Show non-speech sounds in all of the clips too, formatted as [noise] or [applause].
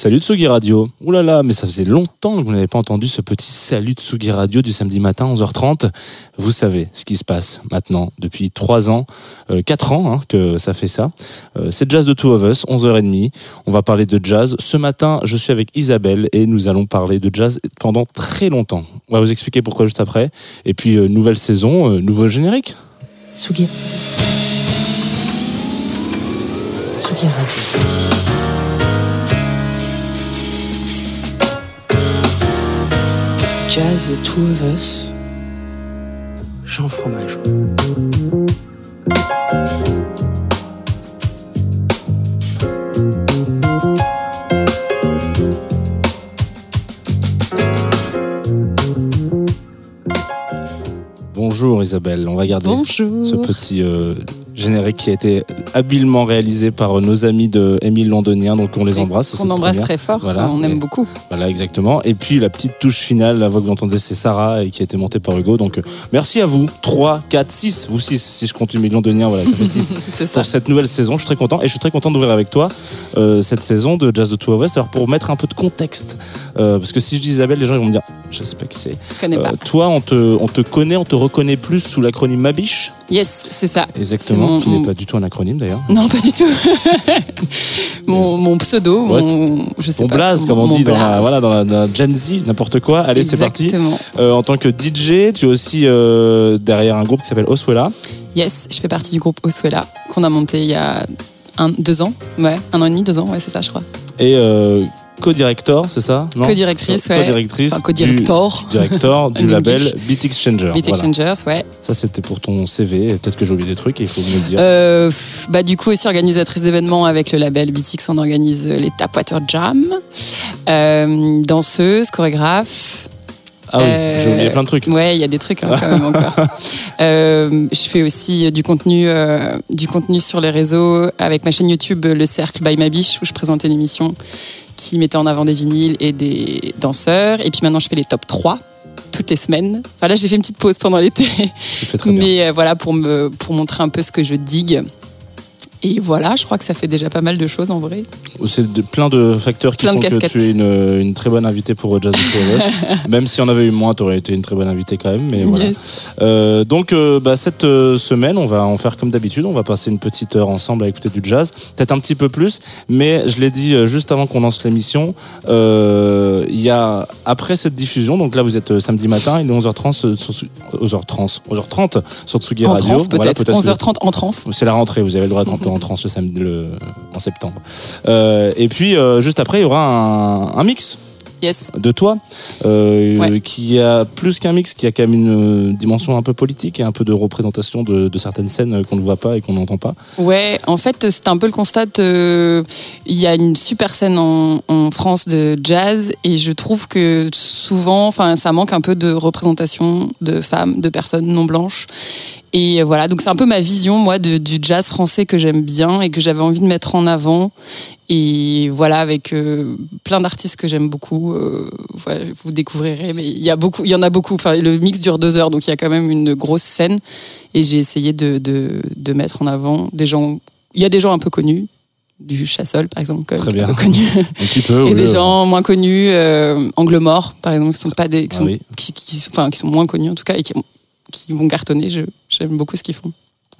Salut Tsugi Radio. Ouh là là, mais ça faisait longtemps que vous n'avez pas entendu ce petit salut Tsugi Radio du samedi matin 11h30. Vous savez ce qui se passe maintenant depuis 3 ans, euh, 4 ans hein, que ça fait ça. Euh, c'est Jazz de Two of Us, 11h30. On va parler de jazz. Ce matin, je suis avec Isabelle et nous allons parler de jazz pendant très longtemps. On va vous expliquer pourquoi juste après. Et puis, euh, nouvelle saison, euh, nouveau générique. Tsugi. Radio. Jazz The Two of Us. Jean Fromageau. Bonjour Isabelle, on va garder Bonjour. ce petit euh, générique qui a été habilement réalisé par euh, nos amis de Émile Londonien, donc on les embrasse. On embrasse première. très fort, Voilà. on Et- aime beaucoup. Voilà, exactement. Et puis la petite touche finale, la voix que vous entendez, c'est Sarah et qui a été montée par Hugo. Donc euh, merci à vous. 3, 4, 6, vous 6, si je compte Émile Londonien, voilà, ça fait 6 [laughs] C'est ça. pour cette nouvelle saison. Je suis très content et je suis très content d'ouvrir avec toi euh, cette saison de Jazz de Two of Us. Alors pour mettre un peu de contexte, euh, parce que si je dis Isabelle, les gens ils vont me dire, je sais pas qui c'est. Euh, toi, on te, on te connaît, on te reconnaît plus sous l'acronyme Mabiche, Yes, c'est ça. exactement, mon- qui n'est mon- pas du tout un acronyme d'ailleurs. Non, pas du tout. [laughs] mon, mon pseudo, Ouais, mon, je sais pas. blaze, mon- comme on mon dit dans la, voilà, dans la, dans la Gen Z, n'importe quoi. Allez, c'est parti. Exactement. Euh, en tant que DJ, tu es aussi euh, derrière un groupe qui s'appelle Oswella. Yes, je fais partie du groupe Oswella qu'on a monté il y a un, deux ans. Ouais, un an et demi, deux ans, ouais, c'est ça, je crois. et euh, co-director, c'est ça Co-directrice, ouais. Co-directrice. Enfin, co-director. Du, director [laughs] du label. Beat Exchanger. Beat Voilà. Exchangers, ouais. Ça, c'était pour ton CV. Peut-être que j'ai oublié des trucs et il faut me le dire. Euh, bah, du coup, aussi organisatrice d'événements avec le label BTX, on organise les Tapwater Jam. Euh, danseuse, chorégraphe. ah oui, euh, j'ai oublié plein de trucs. Ouais, il y a des trucs hein, quand même encore. [laughs] Euh, je fais aussi euh, du contenu, euh, du contenu sur les réseaux avec ma chaîne YouTube euh, Le Cercle by Ma Biche où je présentais une émission qui mettait en avant des vinyles et des danseurs. Et puis maintenant, je fais les top 3 toutes les semaines. Enfin là, j'ai fait une petite pause pendant l'été, mais euh, voilà pour me pour montrer un peu ce que je digue. Et voilà, je crois que ça fait déjà pas mal de choses en vrai. C'est de- plein de facteurs qui Plein de font que tu es une, une très bonne invitée pour euh, Jazz [laughs] même si on avait eu moins, tu aurais été une très bonne invitée quand même. Mais voilà. Euh, donc euh, bah, cette semaine, on va en faire comme d'habitude. On va passer une petite heure ensemble à écouter du jazz, peut-être un petit peu plus. Mais je l'ai dit juste avant qu'on lance l'émission, euh, y a après cette diffusion. Donc là, vous êtes samedi matin, il est 11h30 sur, sur- 11h30, 11h30 sur Tsugi En Radio. trans Voilà, peut-être. que- 11h30 en trans. c'est la rentrée, vous avez le droit d'être [laughs] un peu en transe le samedi, le- en septembre. Euh, et puis, euh, juste après, il y aura un, un mix Yes. de toi, euh, Ouais. qui a plus qu'un mix, qui a quand même une dimension un peu politique et un peu de représentation de, de certaines scènes qu'on ne voit pas et qu'on n'entend pas. Ouais, en fait, c'était un peu le constat. Il y a une super scène en, en France de jazz et je trouve que souvent, enfin, ça manque un peu de représentation de femmes, de personnes non blanches. Et voilà, donc c'est un peu ma vision, moi, de- du jazz français que j'aime bien et que j'avais envie de mettre en avant. Et voilà, avec euh, plein d'artistes que j'aime beaucoup, euh, voilà, vous découvrirez. Mais il y a beaucoup, il y en a beaucoup. Enfin, le mix dure deux heures, donc il y a quand même une grosse scène. Et j'ai essayé de, de, de mettre en avant des gens. Il y a des gens un peu connus, du Chassol par exemple, Très bien. peu connu. Peu. [laughs] et oui, des euh, gens moins connus, euh, Angle Mort par exemple, qui sont pas des, qui Ah sont, oui. qui, qui- enfin, qui sont moins connus en tout cas et qui, qui vont cartonner. J'aime beaucoup ce qu'ils font.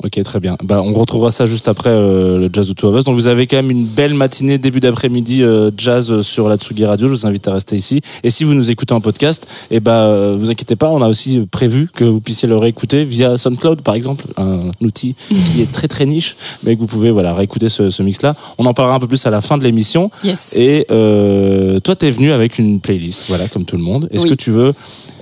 Ok, très bien. Bah, on retrouvera ça juste après euh, le Jazz de Two of Us. Donc vous avez quand même une belle matinée, début d'après-midi euh, jazz sur la Tsugi Radio. Je vous invite à rester ici. Et si vous nous écoutez en podcast, eh euh, vous inquiétez pas, on a aussi prévu que vous puissiez le réécouter via SoundCloud, par exemple, un outil qui est très très niche, mais que vous pouvez voilà réécouter ce, ce mix-là. On en parlera un peu plus à la fin de l'émission. Yes. Et euh, toi, t'es venu avec une playlist, voilà, comme tout le monde. Est-ce Oui. que tu veux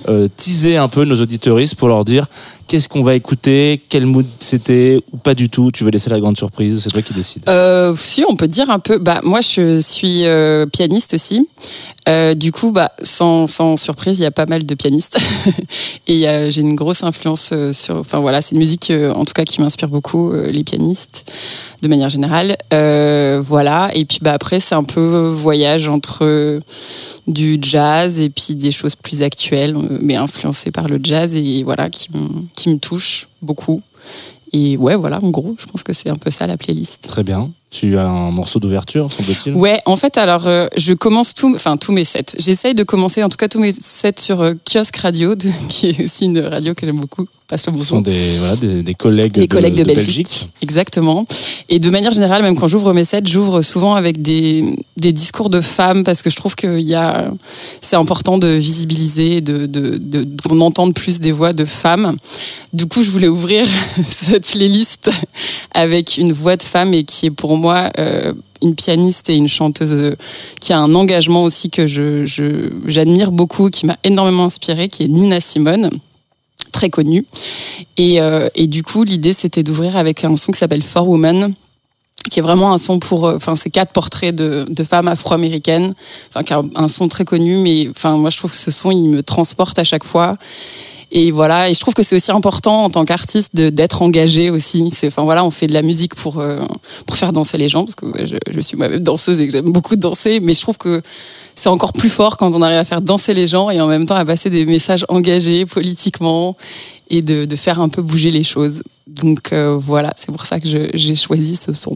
euh, teaser un peu nos auditeuristes pour leur dire qu'est-ce qu'on va écouter, quel mood c'était ou pas du tout Tu veux laisser la grande surprise C'est toi qui décides. Euh, si, on peut dire un peu. Bah, moi, je suis euh, pianiste aussi. Euh, du coup, bah, sans, sans surprise, il y a pas mal de pianistes. [laughs] Et j'ai une grosse influence euh, sur. Enfin, voilà, c'est une musique, euh, en tout cas, qui m'inspire beaucoup, euh, les pianistes, de manière générale. Euh, voilà. Et puis, bah, après, c'est un peu voyage entre du jazz et puis des choses plus actuelles, mais influencées par le jazz et voilà, qui, qui me touchent beaucoup. Et ouais, voilà, en gros, je pense que c'est un peu ça la playlist. Très bien. Tu as un morceau d'ouverture, semble-t-il? Ouais, en fait, alors, euh, je commence tout, enfin, tous mes sets. J'essaye de commencer, en tout cas, tous mes sets sur euh, Radio, [laughs] qui est aussi une radio que j'aime beaucoup. Passe le sont des, voilà, des, des collègues, Des collègues de, Belgique. Exactement. Et de manière générale, même quand j'ouvre mes sets, j'ouvre souvent avec des, des discours de femmes parce que je trouve que y a, c'est important de visibiliser, de, de, de, qu'on entende plus des voix de femmes. Du coup, je voulais ouvrir [laughs] cette playlist avec une voix de femme et qui est pour moi euh, une pianiste et une chanteuse euh, qui a un engagement aussi que je, je, j'admire beaucoup, qui m'a énormément inspirée, qui est Nina Simone très connue. Et, euh, et du coup, l'idée, c'était d'ouvrir avec un son qui s'appelle For Woman, qui est vraiment un son pour, euh, enfin, c'est quatre portraits de, de femmes afro-américaines, enfin, un, un son très connu, mais enfin, moi, je trouve que ce son, il me transporte à chaque fois. Et voilà, et je trouve que c'est aussi important en tant qu'artiste d'être engagé aussi. Enfin voilà, on fait de la musique pour euh, pour faire danser les gens parce que je, suis moi-même danseuse et que j'aime beaucoup danser, mais je trouve que c'est encore plus fort quand on arrive à faire danser les gens et en même temps à passer des messages engagés politiquement et de, de faire un peu bouger les choses. Donc euh, voilà, c'est pour ça que j'ai choisi ce son.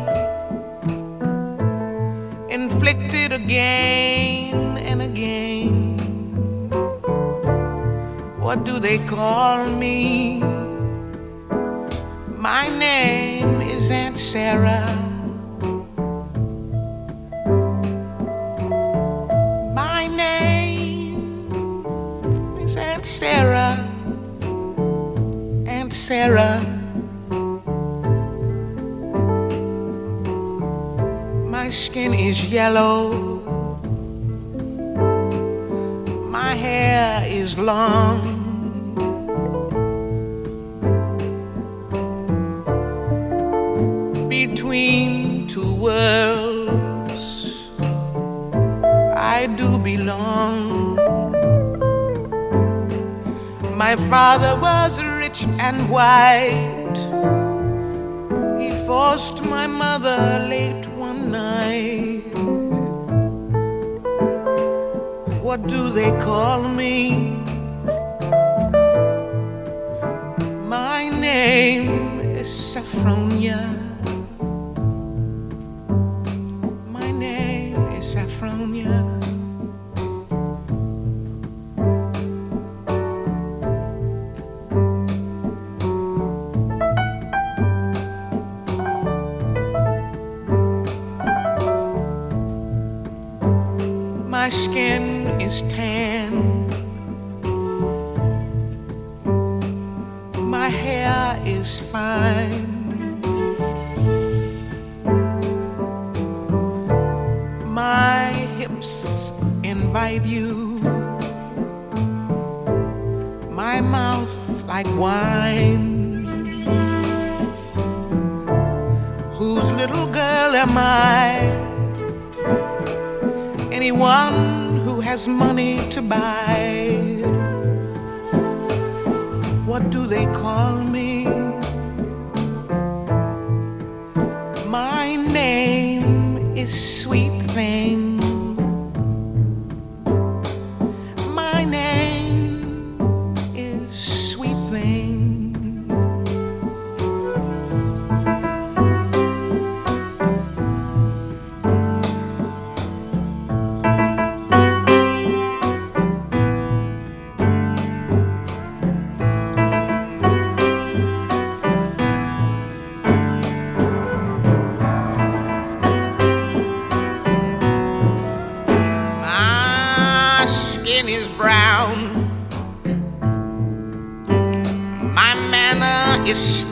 again and again. What do they call me? My name is Aunt Sarah. My name is Aunt Sarah. Aunt Sarah. My skin is yellow. Long.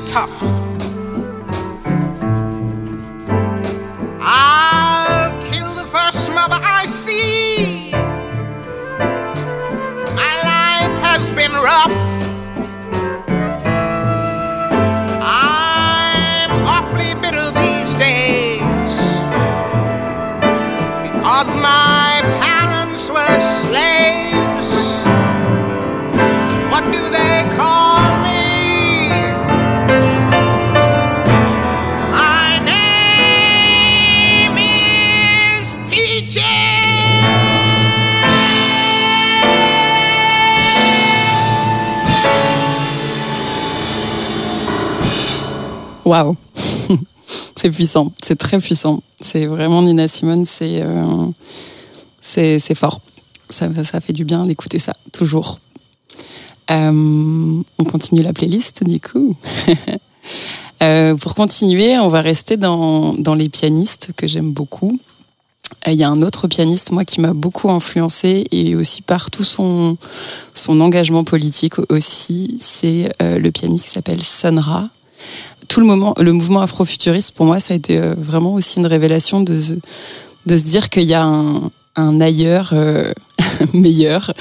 Tough. Waouh [laughs] C'est puissant, c'est très puissant. C'est vraiment Nina Simone, c'est euh, fort. Ça, ça fait du bien d'écouter ça, toujours. Euh, on continue la playlist, du coup. [laughs] Euh, pour continuer, on va rester dans, dans les pianistes que j'aime beaucoup. Il y a un autre pianiste, moi, qui m'a beaucoup influencé et aussi par tout son, son engagement politique aussi. C'est le pianiste qui s'appelle Sun Ra. Tout le, moment, le mouvement afrofuturiste, pour moi, ça a été euh, vraiment aussi une révélation de, se- de se dire qu'il y a un, ailleurs euh, [laughs] meilleur.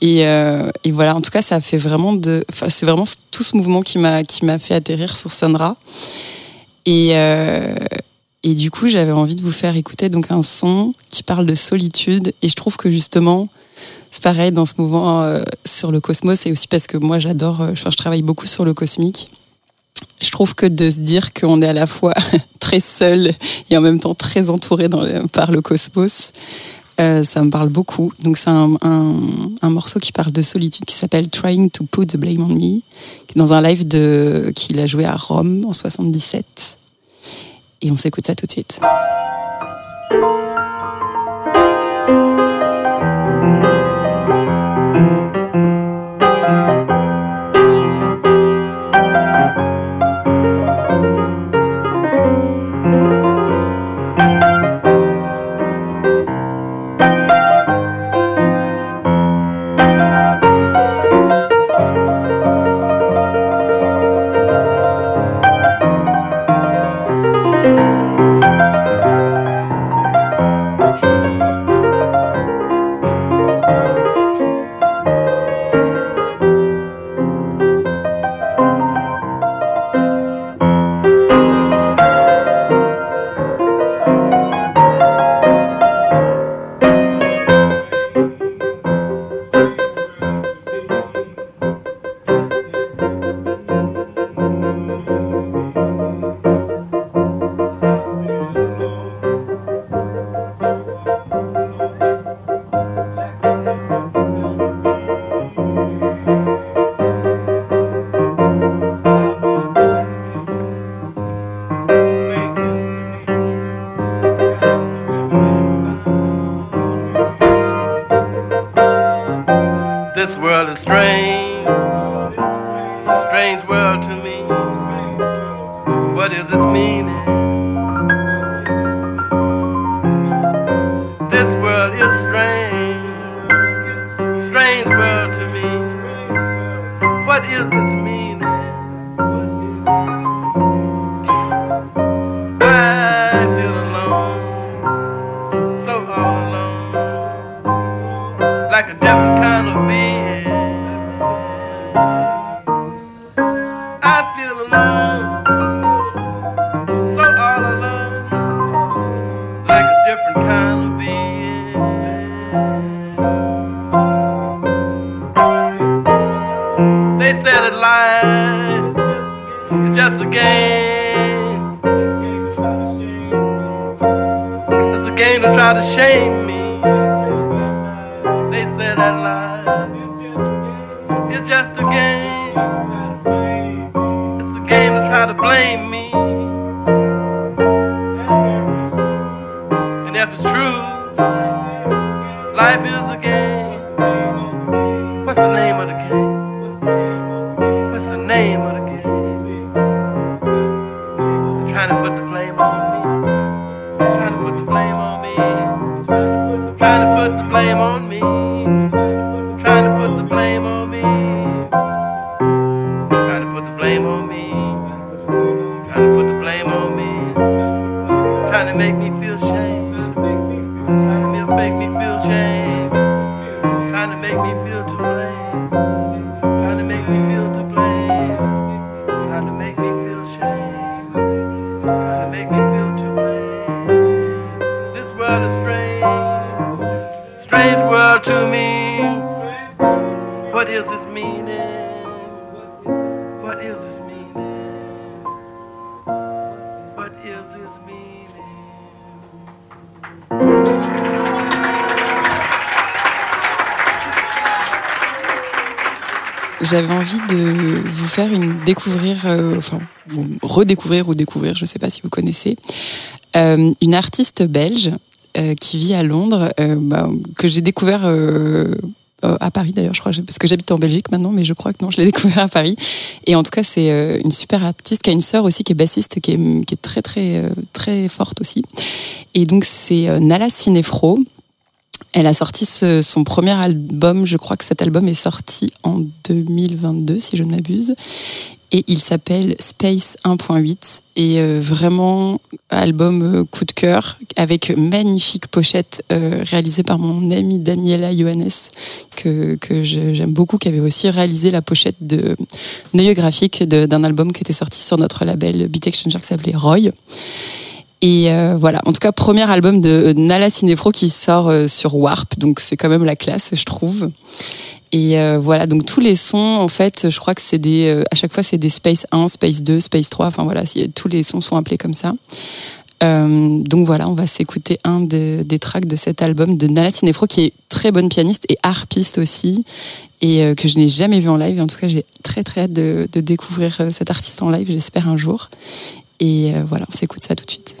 Et, euh, et voilà, en tout cas, ça a fait vraiment de. c'est vraiment tout ce mouvement qui m'a fait atterrir sur Sun Ra. Et, et du coup, j'avais envie de vous faire écouter donc un son qui parle de solitude. Et je trouve que justement, c'est pareil dans ce mouvement sur le cosmos, et aussi parce que moi, j'adore. je travaille beaucoup sur le cosmique. Je trouve que de se dire qu'on est à la fois [laughs] très seul et en même temps très entouré par le cosmos, euh, ça me parle beaucoup. Donc c'est un, morceau qui parle de solitude qui s'appelle Trying to Put the Blame on Me, dans un live qu'il a joué à Rome en 77. Et on s'écoute ça tout de suite. J'avais envie de vous faire une découvrir, euh, enfin vous redécouvrir ou découvrir, je ne sais pas si vous connaissez, euh, une artiste belge euh, qui vit à Londres, bah, que j'ai découvert à Paris d'ailleurs, je crois, parce que j'habite en Belgique maintenant, mais je crois que non, je l'ai [laughs] découvert à Paris. Et en tout cas, c'est une super artiste qui a une sœur aussi qui est bassiste, qui est, qui est très très très forte aussi. Et donc c'est Nala Cinefro. Elle a sorti son premier album, je crois que cet album est sorti en 2022 si je ne m'abuse. Et il s'appelle Space 1.8 et euh, vraiment album euh, coup de cœur avec magnifique pochette euh, réalisée par mon amie Daniela Johannes que, que j'aime beaucoup qui avait aussi réalisé la pochette de Neuilly graphique de- d'un album qui était sorti sur notre label Beat Exchanger qui s'appelait Roy. Et euh, voilà, en tout cas, premier album de Nala Cinefro qui sort euh, sur Warp, donc c'est quand même la classe, je trouve. Et euh, voilà, donc tous les sons, en fait, je crois que c'est des, euh, à chaque fois, c'est des Space 1, Space 2, Space 3, enfin voilà, tous les sons sont appelés comme ça. Euh, donc voilà, on va s'écouter un de- des tracks de cet album de Nala Cinefro, qui est très bonne pianiste et harpiste aussi, et euh, que je n'ai jamais vu en live. En tout cas, j'ai très très hâte de, de découvrir euh, cet artiste en live, j'espère un jour. Et euh, voilà, on s'écoute ça tout de suite.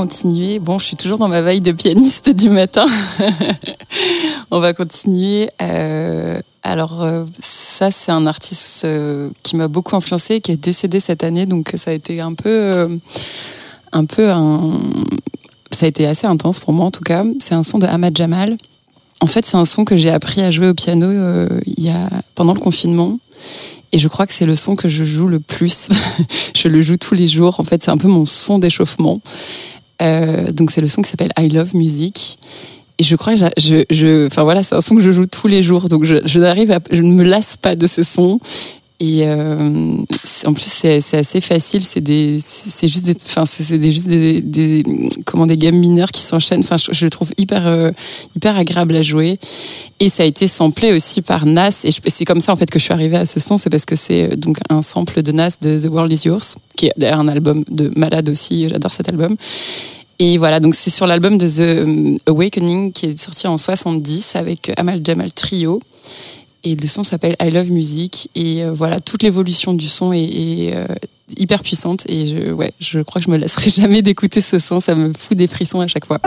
Continuer, bon, je suis toujours dans ma veille de pianiste du matin. [laughs] On va continuer. Euh, alors, euh, ça, c'est un artiste euh, qui m'a beaucoup influencé, qui est décédé cette année, donc ça a été un peu, un peu ça a été assez intense pour moi en tout cas. C'est un son de Ahmad Jamal. En fait, c'est un son que j'ai appris à jouer au piano il y a pendant le confinement. Et je crois que c'est le son que je joue le plus. [laughs] je le joue tous les jours. En fait, c'est un peu mon son d'échauffement. Euh, donc, c'est le son qui s'appelle I Love Music. Et je crois que je, je, enfin voilà, c'est un son que je joue tous les jours. Donc, je, je n'arrive je ne me lasse pas de ce son. Et euh, en plus, c'est assez facile. C'est des, c'est juste des, enfin, c'est juste des, des, comment des gammes mineures qui s'enchaînent. Enfin, je, le trouve hyper, euh, hyper agréable à jouer. Et ça a été samplé aussi par Nas. Et c'est comme ça en fait que je suis arrivée à ce son. C'est parce que c'est euh, donc un sample de Nas de The World Is Yours, qui est d'ailleurs un album de malade aussi. J'adore cet album. Et voilà, donc c'est sur l'album de The Awakening qui est sorti en 70 avec Amal Jamal Trio. Et le son s'appelle I Love Music. Et euh, voilà, toute l'évolution du son est, euh, hyper puissante. Et je, ouais, je crois que je me lasserai [laughs] jamais d'écouter ce son. Ça me fout des frissons à chaque fois.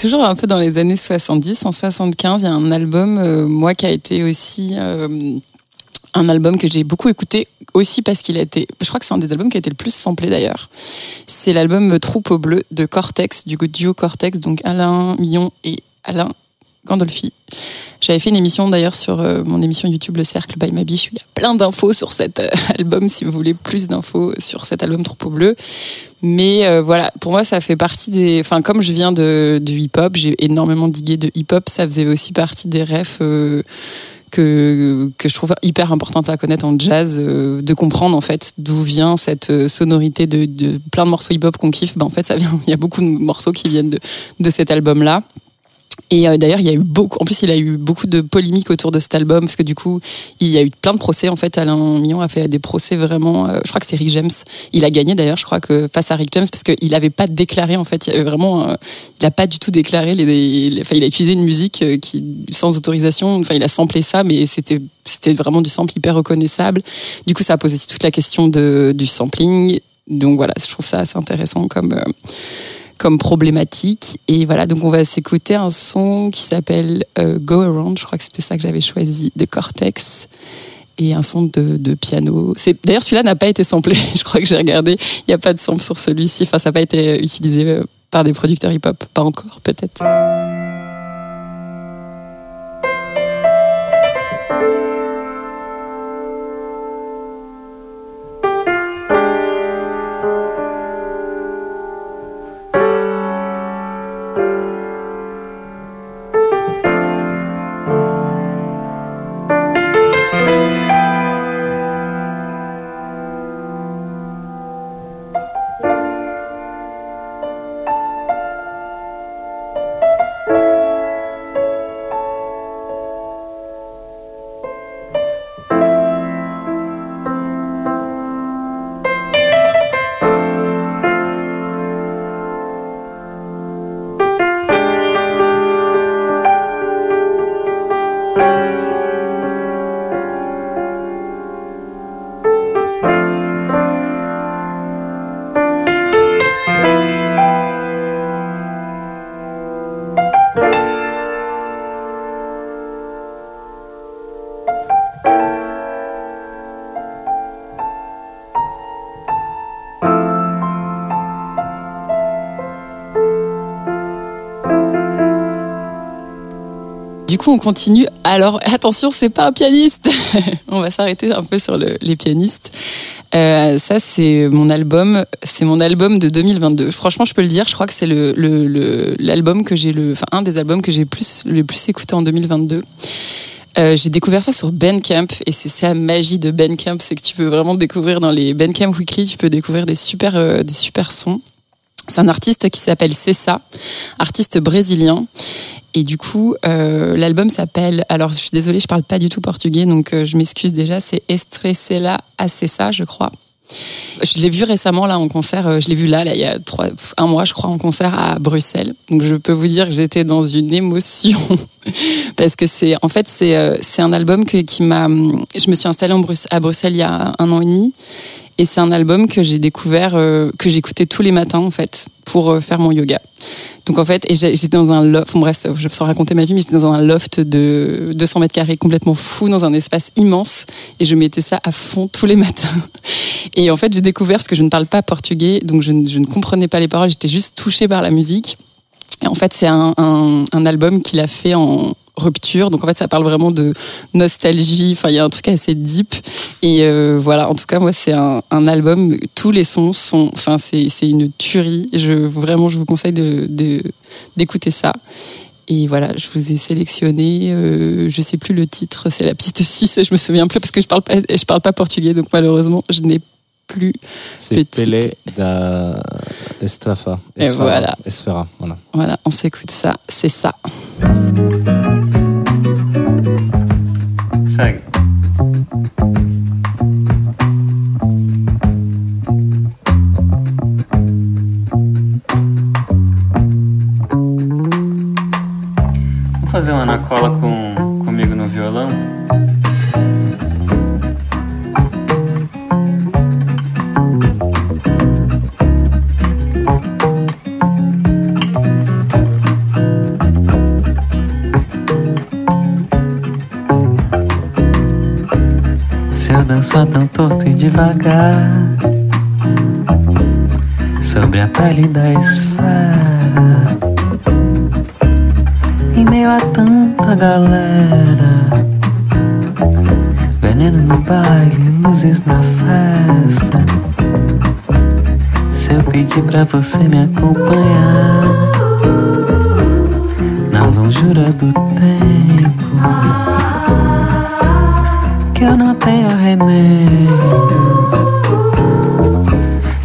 Toujours un peu dans les années 70, en 75, il y a un album, euh, moi, qui a été aussi euh, un album que j'ai beaucoup écouté, aussi parce qu'il a été, je crois que c'est un des albums qui a été le plus samplé d'ailleurs. C'est l'album Troupe au bleu de Cortex, du duo Cortex, donc Alain Millon et Alain Gandolfi. J'avais fait une émission d'ailleurs sur euh, mon émission YouTube Le Cercle by Ma Biche. où Il y a plein d'infos sur cet euh, [laughs] album si vous voulez plus d'infos sur cet album Troupeau Bleu. Mais euh, voilà, pour moi, ça fait partie des. Enfin, comme je viens de, du hip-hop, j'ai énormément digué de hip-hop. Ça faisait aussi partie des refs que, que je trouve hyper importante à connaître en jazz, de comprendre en fait d'où vient cette sonorité de, de plein de morceaux hip-hop qu'on kiffe. Ben, en fait, ça vient. [laughs] Il y a beaucoup de morceaux qui viennent de, de cet album-là. Et euh, d'ailleurs, il y a eu beaucoup. En plus, il a eu beaucoup de polémiques autour de cet album parce que du coup, il y a eu plein de procès. En fait, Alain Millon a fait des procès vraiment. euh, je crois que c'est Rick James. Il a gagné d'ailleurs. Je crois que face à Rick James parce qu'il n'avait pas déclaré. En fait, il y avait vraiment. euh, il n'a pas du tout déclaré. Les, enfin, il a utilisé une musique euh, qui sans autorisation. Enfin, il a samplé ça, mais c'était c'était vraiment du sample hyper reconnaissable. Du coup, ça pose aussi toute la question de, du sampling. Donc voilà, je trouve ça assez intéressant comme. Comme problématique. Et voilà, donc on va s'écouter un son qui s'appelle euh, Go Around, je crois que c'était ça que j'avais choisi, de Cortex. Et un son de, de piano. D'ailleurs, celui-là n'a pas été samplé. [laughs] Je crois que j'ai regardé. Il n'y a pas de sample sur celui-ci. Enfin, ça n'a pas été utilisé euh, par des producteurs hip-hop. Pas encore, peut-être. On continue. Alors, attention, c'est pas un pianiste. [laughs] on va s'arrêter un peu sur le- les pianistes. Euh, ça, c'est mon album. C'est mon album de 2022. Franchement, je peux le dire. Je crois que c'est l'album que j'ai le, enfin un des albums que j'ai plus le plus écouté en 2022. Euh, j'ai découvert ça sur Bandcamp et c'est ça la magie de Bandcamp, c'est que tu peux vraiment découvrir dans les Bandcamp Weekly, tu peux découvrir des super euh, des super sons. C'est un artiste qui s'appelle Cessa, artiste brésilien. Et du coup, euh, l'album s'appelle. Alors, je suis désolée, je parle pas du tout portugais, donc euh, je m'excuse déjà. C'est Estressela Acessa, je crois. Je l'ai vu récemment là en concert. euh, Je l'ai vu là, il y a trois, un mois, je crois, en concert à Bruxelles. Donc, je peux vous dire que j'étais dans une émotion [laughs] parce que c'est, en fait, c'est, un album que, qui m'a. Je me suis installée à Bruxelles il y a un an et demi. Et c'est un album que j'ai découvert, euh, que j'écoutais tous les matins en fait, pour euh, faire mon yoga. Donc en fait, j'étais dans un loft, bon, bref, je sans raconter ma vie, mais j'étais dans un loft de 200 mètres carrés complètement fou, dans un espace immense, et je mettais ça à fond tous les [laughs] matins. Et en fait, j'ai découvert, parce que je ne parle pas portugais, donc je, ne- je ne comprenais pas les paroles, j'étais juste touchée par la musique. En fait, c'est un, un, un album qu'il a fait en rupture. Donc en fait, ça parle vraiment de nostalgie. Enfin, il y a un truc assez deep. Et euh, voilà, en tout cas, moi, c'est un, un album. Tous les sons sont. Enfin, c'est une tuerie. Je, vraiment, je vous conseille de- de- d'écouter ça. Et voilà, je vous ai sélectionné, euh, je sais plus le titre, c'est la piste 6, je me souviens plus parce que je parle pas, je parle pas portugais, donc malheureusement, je n'ai plus. C'est Petit. Pelé da Estafa. Et Esfera. voilà. Esfera, voilà. Voilà, on s'écoute ça, c'est ça. Segue. Vamos fazer uma na cola com, comigo no violão? Dança tão torto e devagar sobre a pele da esfera. Em meio a tanta galera, veneno no baile, luzes na festa. Se eu pedir pra você me acompanhar na longura do tempo que eu não tenho remédio.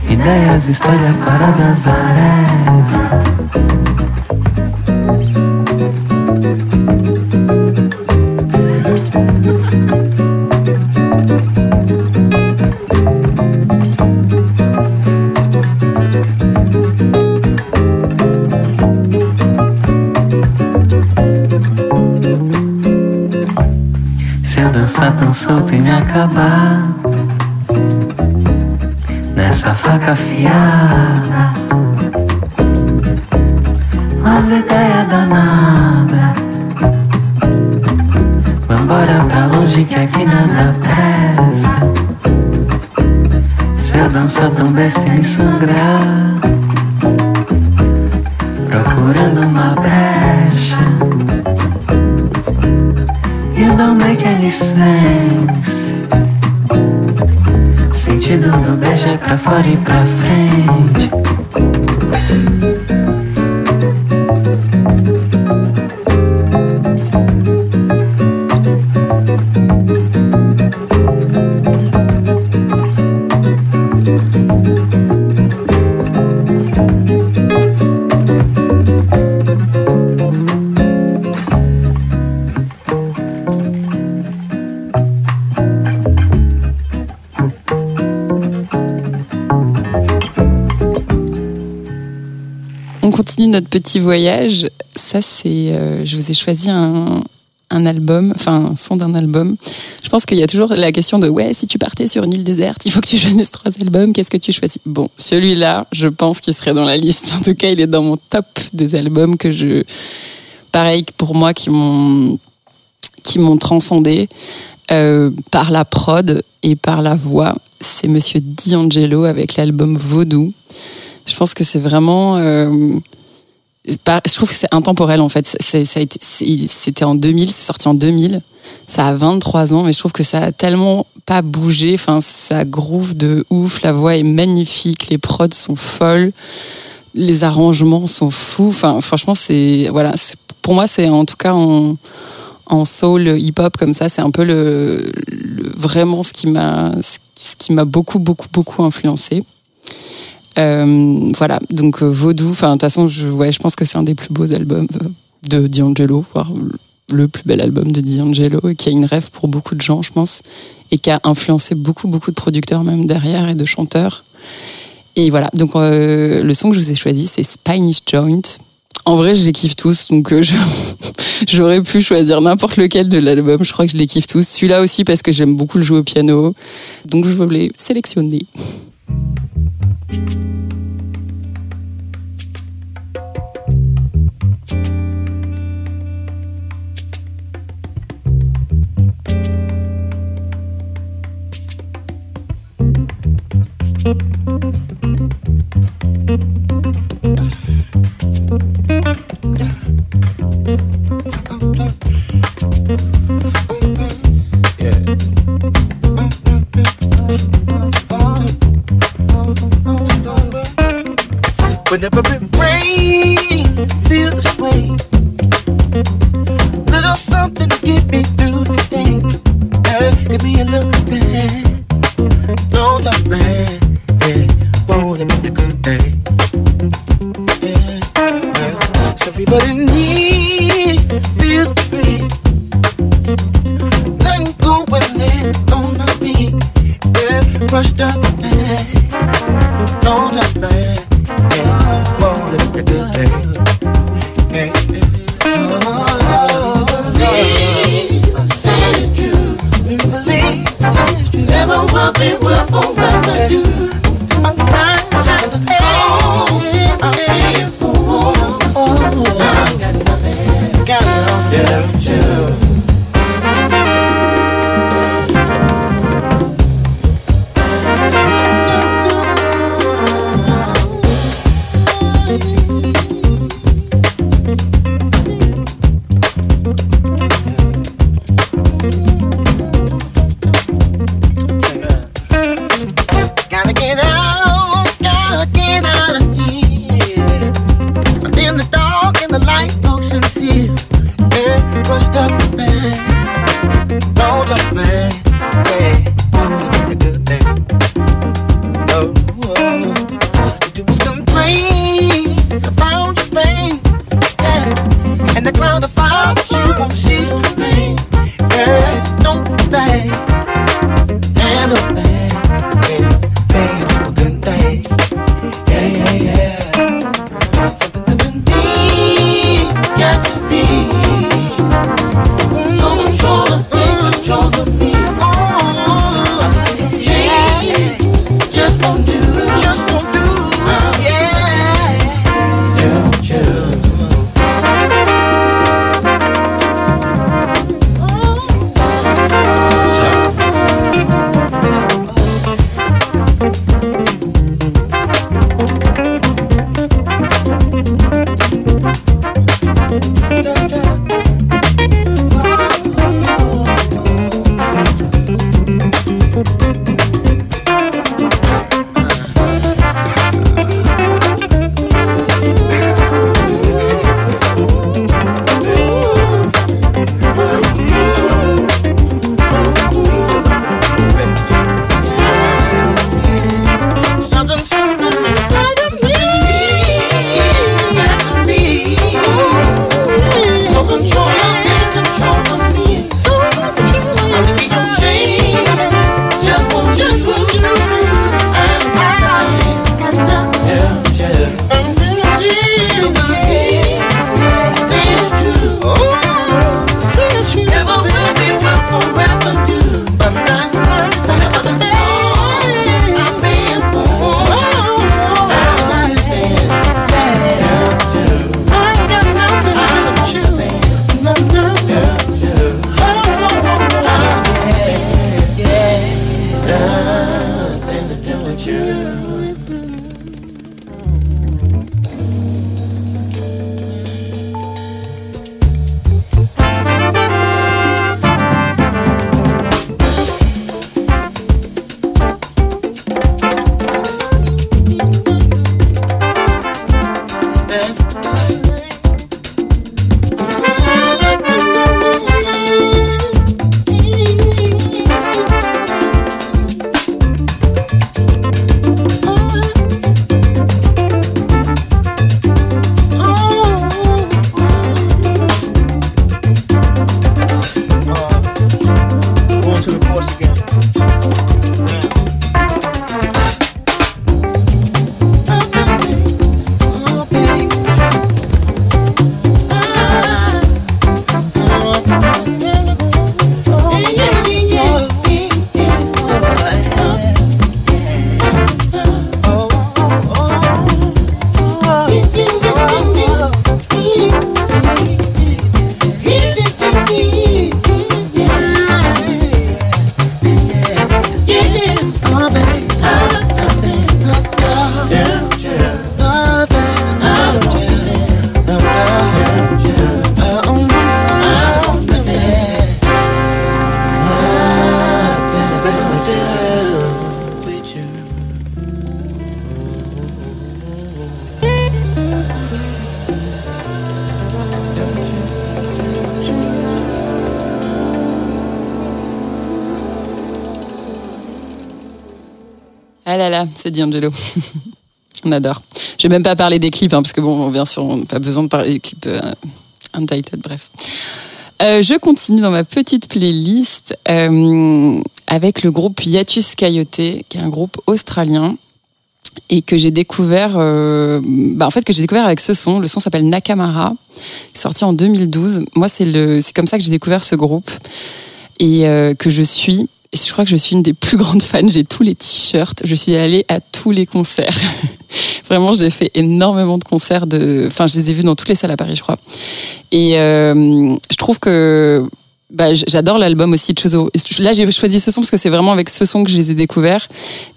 Ideias, história, paradas, arestas. Se eu dançar tão solto e me acabar Nessa faca afiada. As ideias danadas. Vambora pra longe que aqui nada presta. Se eu dançar tão besta e me sangrar Procurando uma brecha Make any sense. Sentido do beijo é pra fora e pra frente. Notre petit voyage. Ça, c'est. euh, je vous ai choisi un, un album, enfin un son d'un album. Je pense qu'il y a toujours la question de ouais, si tu partais sur une île déserte, il faut que tu choisisses [laughs] trois albums. Qu'est-ce que tu choisis? Bon, celui-là, je pense qu'il serait dans la liste. En tout cas, il est dans mon top des albums que je. Pareil pour moi, qui m'ont qui m'ont transcendé euh, par la prod et par la voix. C'est Monsieur D'Angelo avec l'album Vaudou. Je pense que c'est vraiment. euh, je trouve que c'est intemporel en fait. C'était en 2000, c'est sorti en 2000. Ça a 23 ans, mais je trouve que ça a tellement pas bougé. Enfin, ça groove de ouf. La voix est magnifique, les prods sont folles, les arrangements sont fous. Enfin, franchement, c'est voilà. Pour moi, c'est en tout cas en, soul hip-hop comme ça, c'est un peu le- vraiment ce qui m'a ce qui m'a beaucoup beaucoup beaucoup influencé. Euh, voilà, donc euh, Vaudou, enfin de toute façon, je, ouais, je pense que c'est un des plus beaux albums euh, de D'Angelo, voire le plus bel album de D'Angelo, et qui a une rêve pour beaucoup de gens, je pense, et qui a influencé beaucoup, beaucoup de producteurs même derrière et de chanteurs. Et voilà, donc euh, le son que je vous ai choisi, c'est Spanish Joint. En vrai, je les kiffe tous, donc euh, [laughs] j'aurais pu choisir n'importe lequel de l'album. Je crois que je les kiffe tous. Celui-là aussi parce que j'aime beaucoup le jouer au piano, donc je voulais sélectionner. We're never been brave. Ah là là, c'est D'Angelo. [laughs] on adore. Je vais même pas parler des clips, hein, parce que bon, bien sûr, on n'a pas besoin de parler des clips euh, Untitled, bref. Euh, je continue dans ma petite playlist euh, avec le groupe Yatus Coyote, qui est un groupe australien et que j'ai découvert, bah en fait que j'ai découvert avec ce son. Le son s'appelle Nakamara, sorti en 2012. Moi, c'est le, c'est comme ça que j'ai découvert ce groupe et que je suis. Je crois que je suis une des plus [laughs] grandes fans. J'ai tous les t-shirts. Je suis allée à tous les concerts. [laughs] Vraiment, j'ai fait énormément de concerts. De, enfin, je les ai vus dans toutes les salles à Paris, je crois. Et euh, je trouve que bah, j'adore l'album aussi de Choose. Là, j'ai choisi ce son parce que c'est vraiment avec ce son que je les ai découverts.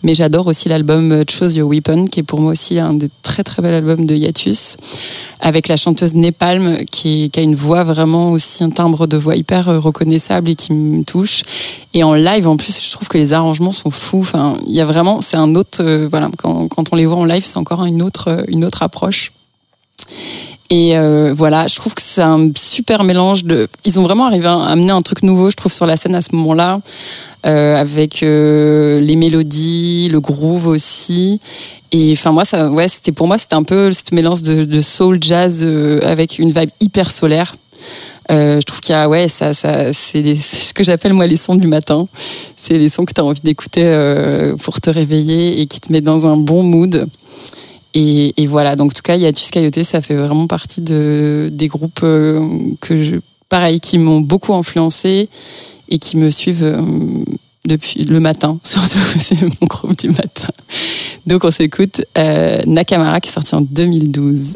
Mais j'adore aussi l'album euh, Choose Your Weapon, qui est pour moi aussi un des très très bel albums de Yatus, avec la chanteuse Nepalm, qui, a une voix vraiment aussi, un timbre de voix hyper euh, reconnaissable et qui me touche. Et en live, en plus, je trouve que les arrangements sont fous. Enfin, il y a vraiment, c'est un autre, euh, voilà, quand, quand on les voit en live, c'est encore une autre, une autre approche. Et euh, voilà, je trouve que c'est un super mélange de. Ils ont vraiment arrivé à amener un truc nouveau, je trouve, sur la scène à ce moment-là, euh, avec euh, les mélodies, le groove aussi. Et enfin moi, ça, ouais, c'était pour moi, c'était un peu ce mélange de, de soul jazz euh, avec une vibe hyper solaire. Euh, je trouve qu'il y a, ouais, ça, ça, c'est ce que j'appelle moi les sons du matin. C'est les sons que tu as envie d'écouter euh, pour te réveiller et qui te met dans un bon mood. Et, voilà, donc en tout cas, Yatus Coyote, ça fait vraiment partie de, des groupes euh, que je, pareil, qui m'ont beaucoup influencé et qui me suivent euh, depuis le matin, [laughs] surtout, c'est mon groupe du matin. Donc on s'écoute euh, Nakamara qui est sorti en 2012.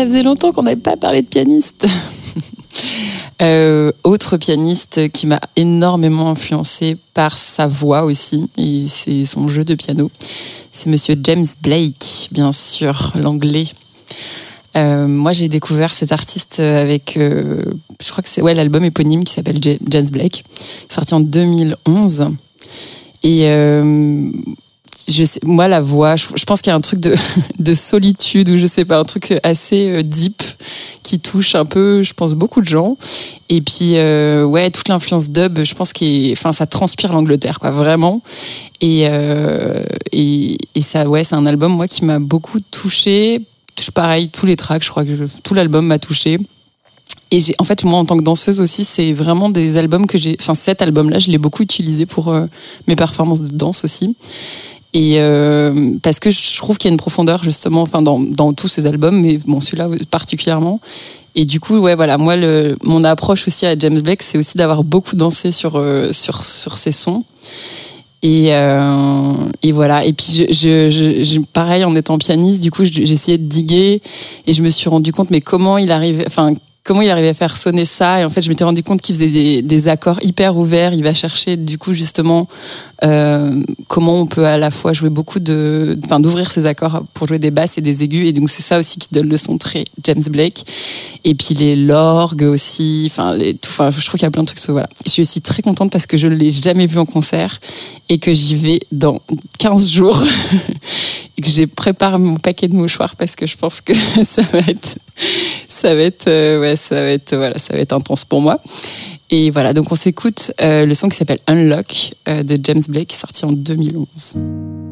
Ça faisait longtemps qu'on n'avait pas parlé de pianiste. [laughs] Euh, autre pianiste qui m'a énormément influencé par sa voix aussi et c'est son jeu de piano. C'est Monsieur James Blake, bien sûr, l'anglais. Euh, moi, j'ai découvert cet artiste avec, euh, je crois que c'est ouais l'album éponyme qui s'appelle Ja- James Blake, sorti en 2011. Et moi, la voix, je, pense qu'il y a un truc de, [laughs] de solitude ou je sais pas, un truc assez euh, deep qui touche un peu, je pense, beaucoup de gens. Et puis, euh, ouais, toute l'influence dub, je pense que enfin, ça transpire l'Angleterre, quoi, vraiment. Et, euh, et, et ça, ouais, c'est un album, moi, qui m'a beaucoup touché. Pareil, tous les tracks, je crois que tout l'album m'a touché. Et en fait, moi, en tant que danseuse aussi, c'est vraiment des albums que j'ai, enfin, cet album-là, je l'ai beaucoup utilisé pour mes performances de danse aussi. Et euh, parce que je trouve qu'il y a une profondeur justement, enfin dans, dans tous ces albums, mais bon celui-là particulièrement. Et du coup, ouais, voilà, moi, le, mon approche aussi à James Blake, c'est aussi d'avoir beaucoup dansé sur euh, sur sur ses sons. Et, euh, et voilà. Et puis, je, je, je, pareil, en étant pianiste, du coup, je- j'ai essayé de diguer et je me suis rendu compte, mais comment il arrivait, enfin, comment il arrivait à faire sonner ça. Et en fait, je m'étais rendu compte qu'il faisait des, des accords hyper ouverts. Il va chercher, du coup, justement, euh, comment on peut à la fois jouer beaucoup de, enfin, d'ouvrir ses accords pour jouer des basses et des aigus. Et donc, c'est ça aussi qui donne le son très James Blake. Et puis les l'orgue aussi. Enfin, les, tout, enfin, je trouve qu'il y a plein de trucs. Voilà. Je suis aussi très contente parce que je ne l'ai jamais vu en concert et que j'y vais dans 15 jours. [laughs] et que j'ai préparé mon paquet de mouchoirs parce que je pense que [laughs] ça va être, ça va être, euh, ouais, ça va être, voilà, ça va être intense pour moi. Et voilà, donc on s'écoute euh, le son qui s'appelle Unlock euh, de James Blake, sorti en 2011.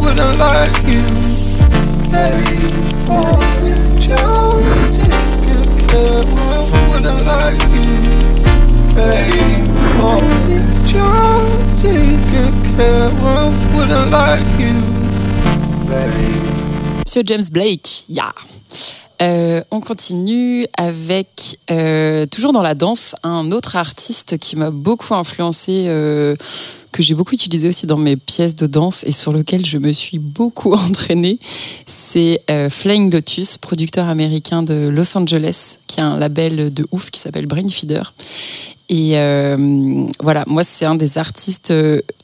wouldn't like you. Monsieur James Blake, yeah. Euh, on continue avec, euh, toujours dans la danse, un autre artiste qui m'a beaucoup influencé, euh, que j'ai beaucoup utilisé aussi dans mes pièces de danse et sur lequel je me suis beaucoup [laughs] entraînée. C'est Flying Lotus, producteur américain de Los Angeles, qui a un label de ouf qui s'appelle Brainfeeder. Et euh, voilà, moi c'est un des artistes,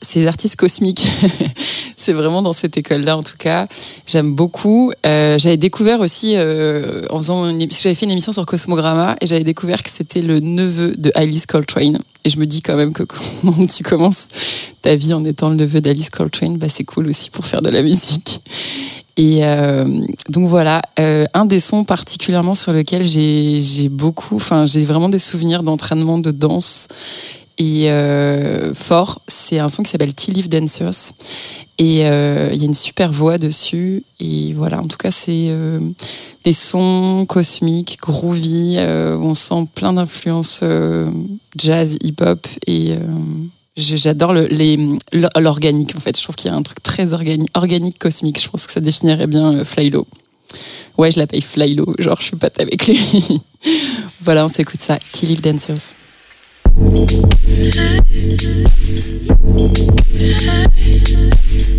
ces artistes cosmiques. [laughs] c'est vraiment dans cette école-là en tout cas. J'aime beaucoup. Euh, j'avais découvert aussi euh, en faisant, une, j'avais fait une émission sur Cosmogramma et j'avais découvert que c'était le neveu de Alice Coltrane. Et je me dis quand même que [laughs] quand tu commences ta vie en étant le neveu d'Alice Coltrane, bah c'est cool aussi pour faire de la musique. Et euh, donc voilà, un des sons particulièrement sur lequel j'ai beaucoup, enfin j'ai vraiment des souvenirs d'entraînement de danse et euh, fort, c'est un son qui s'appelle Tea Leaf Dancers. Et euh, il y a une super voix dessus. Et voilà, en tout cas, c'est euh, les sons cosmiques, groovy. on sent plein d'influences jazz, hip-hop. Et j'adore l'organique, en fait. Je trouve qu'il y a un truc très organique, organique cosmique. Je pense que ça définirait bien Flylo. Ouais, je l'appelle Flylo. Genre, je suis pote avec lui. [laughs] voilà, on s'écoute ça. Tea Leaf Dancers. No, I can't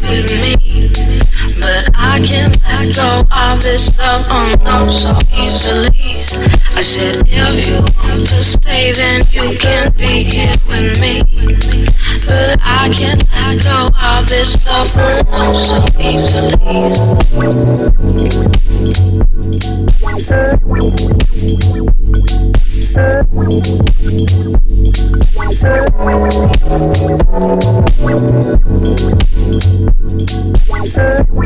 with me. But I can't let go of this love oh so easily. I said if you want to stay then you can be here with me. But I can't let go of this love oh so easily.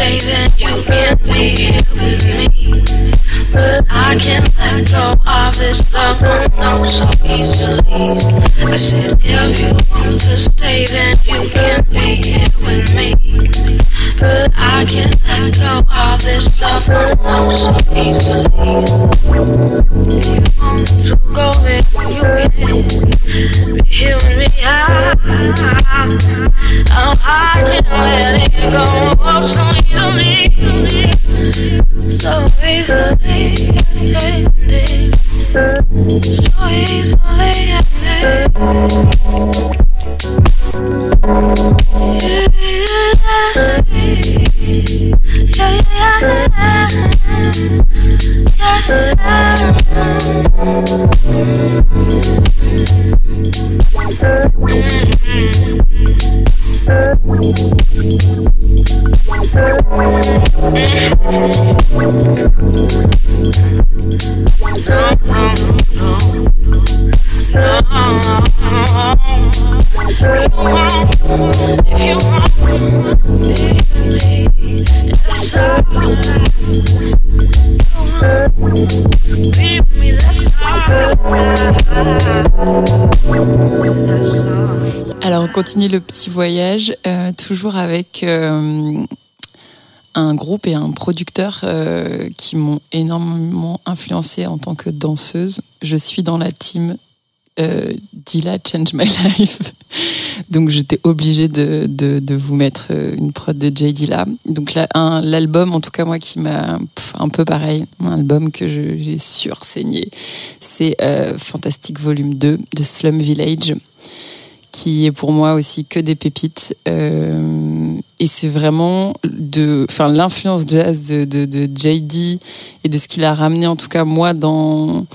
stay, then you can be here with me. But I can't let go of this love oh no so easily. I said if you want to stay then you can be here with me. But I can't let go of this love oh no so easily. You want to go then you can be with me. I, oh, I can't let it go oh, so easily. So easily, so Thank Alors, on continue le petit voyage, euh, toujours avec euh, un groupe et un producteur euh, qui m'ont énormément influencé en tant que danseuse. Je suis dans la team Dilla Change My [laughs] Life. Donc, j'étais obligée de, de, vous mettre euh, une prod de J. Dilla. Donc, là, un- l'album, en tout cas, moi, qui m'a un peu pareil, un album que j'ai sursaigné, c'est euh, Fantastic Volume 2 de Slum Village qui est pour moi aussi que des pépites. Euh, et c'est vraiment de, l'influence jazz de, de, de JD et de ce qu'il a ramené, en tout cas moi, dans,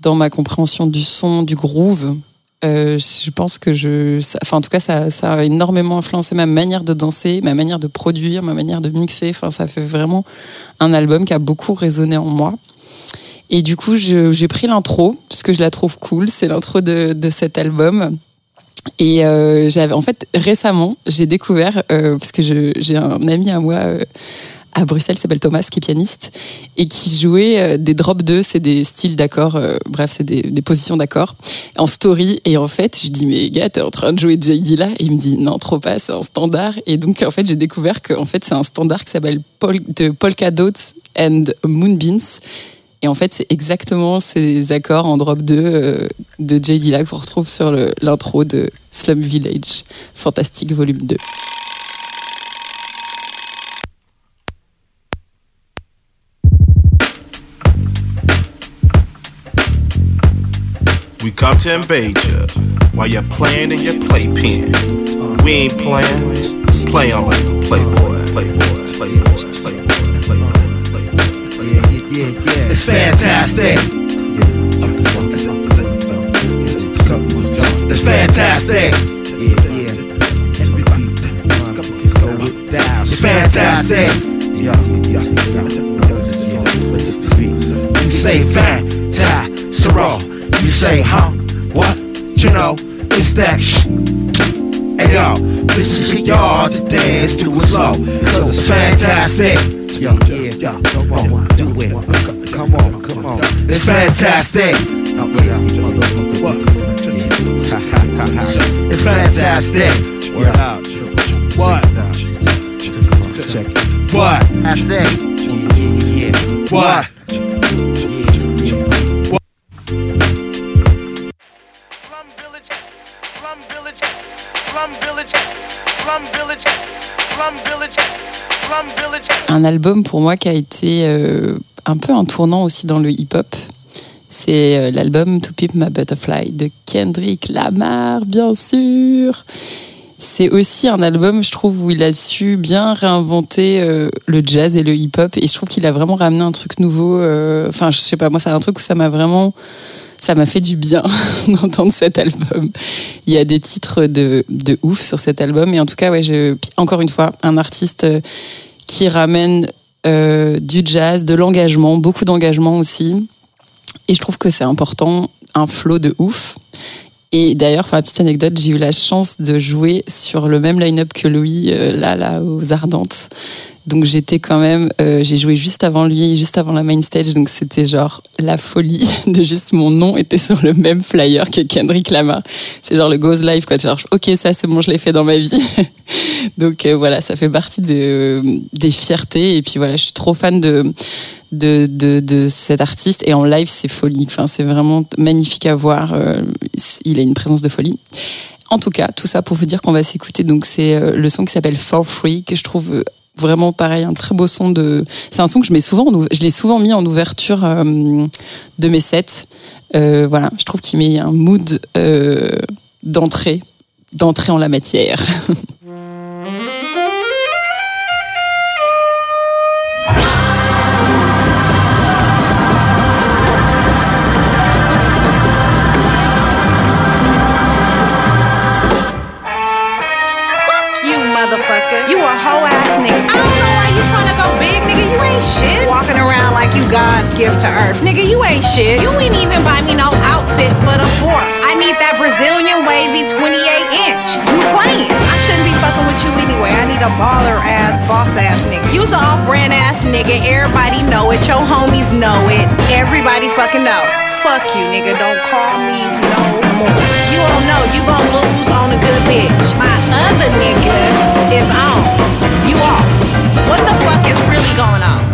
dans ma compréhension du son, du groove. Euh, je pense que je, ça- enfin en tout cas ça, a énormément influencé ma manière de danser, ma manière de produire, ma manière de mixer. Enfin ça fait vraiment un album qui a beaucoup résonné en moi. Et du coup j'ai pris l'intro parce que je la trouve cool. C'est l'intro de, cet album. Et euh, j'avais en fait récemment j'ai découvert euh, parce que j'ai un ami à moi à Bruxelles s'appelle Thomas qui est pianiste et qui jouait euh, des drop 2 c'est des styles d'accords euh, bref c'est des, positions d'accords en story. Et en fait je lui dis mais gars t'es en train de jouer JD là? Il me dit non trop pas c'est un standard. Et donc en fait j'ai découvert que en fait c'est un standard qui s'appelle de Polka Dots and Moonbeams. Et en fait c'est exactement ces accords en drop 2 euh, de JD là qu'on retrouve sur l'intro de Slum Village Fantastique volume 2 We come to invade you while you're playing in your playpen. We ain't playing, play on like a playboy, playboy, playboy, playboy, playboy, playboy. Yeah, yeah, yeah. It's fantastic. It's fantastic. Yeah, yeah. It's fantastic. Yeah, yeah, You say fantastic. Say, huh? What? You know, it's that sh. Hey yo, this is for y'all to dance to it slow. Cause it's fantastic. Yo, yeah, yeah, come on, do it. Come on, come on. It's fantastic. It's fantastic. Word out. What? Check it. What? Yeah, yeah. What? Un album pour moi qui a été euh, un peu un tournant aussi dans le hip-hop. C'est euh, l'album To Pimp My Butterfly de Kendrick Lamar, bien sûr. C'est aussi un album, je trouve, où il a su bien réinventer euh, le jazz et le hip-hop. Et je trouve qu'il a vraiment ramené un truc nouveau. Enfin, je sais pas, moi, c'est un truc où ça m'a vraiment. Ça m'a fait du bien [laughs] d'entendre cet album. Il y a des titres de, de ouf sur cet album. Et en tout cas, ouais, je, encore une fois, un artiste qui ramène euh, du jazz, de l'engagement, beaucoup d'engagement aussi. Et je trouve que c'est important, un flow de ouf. Et d'ailleurs, pour la petite anecdote, j'ai eu la chance de jouer sur le même line-up que Louis, euh, là, là, aux Ardentes. Donc j'étais quand même, euh, j'ai joué juste avant lui, juste avant la main stage, donc c'était genre la folie [laughs] de juste mon nom était sur le même flyer que Kendrick Lamar. C'est genre le Goes Live quoi, genre ok ça c'est bon je l'ai fait dans ma vie. [laughs] donc euh, voilà, ça fait partie de, des fiertés et puis voilà, je suis trop fan de de, de, cet artiste et en live c'est folie, enfin c'est vraiment magnifique à voir, Euh, il a une présence de folie. En tout cas, tout ça pour vous dire qu'on va s'écouter. Donc, c'est euh, le son qui s'appelle For Free, que je trouve euh, vraiment pareil, un très beau son de. C'est un son que je mets souvent, en je l'ai souvent mis en ouverture de mes sets. Voilà, je trouve qu'il met un mood d'entrée, d'entrée en la matière. [laughs] God's gift to earth. Nigga, you ain't shit. You ain't even buy me no outfit for the fourth. I need that Brazilian wavy 28 inch. You playing. I shouldn't be fucking with you anyway. I need a baller ass, boss ass nigga. You's a off brand ass nigga. Everybody know it. Your homies know it. Everybody fucking know. Fuck you, nigga. Don't call me no more. You don't know. You gon' lose on a good bitch. My other nigga is on. You off. What the fuck is really going on?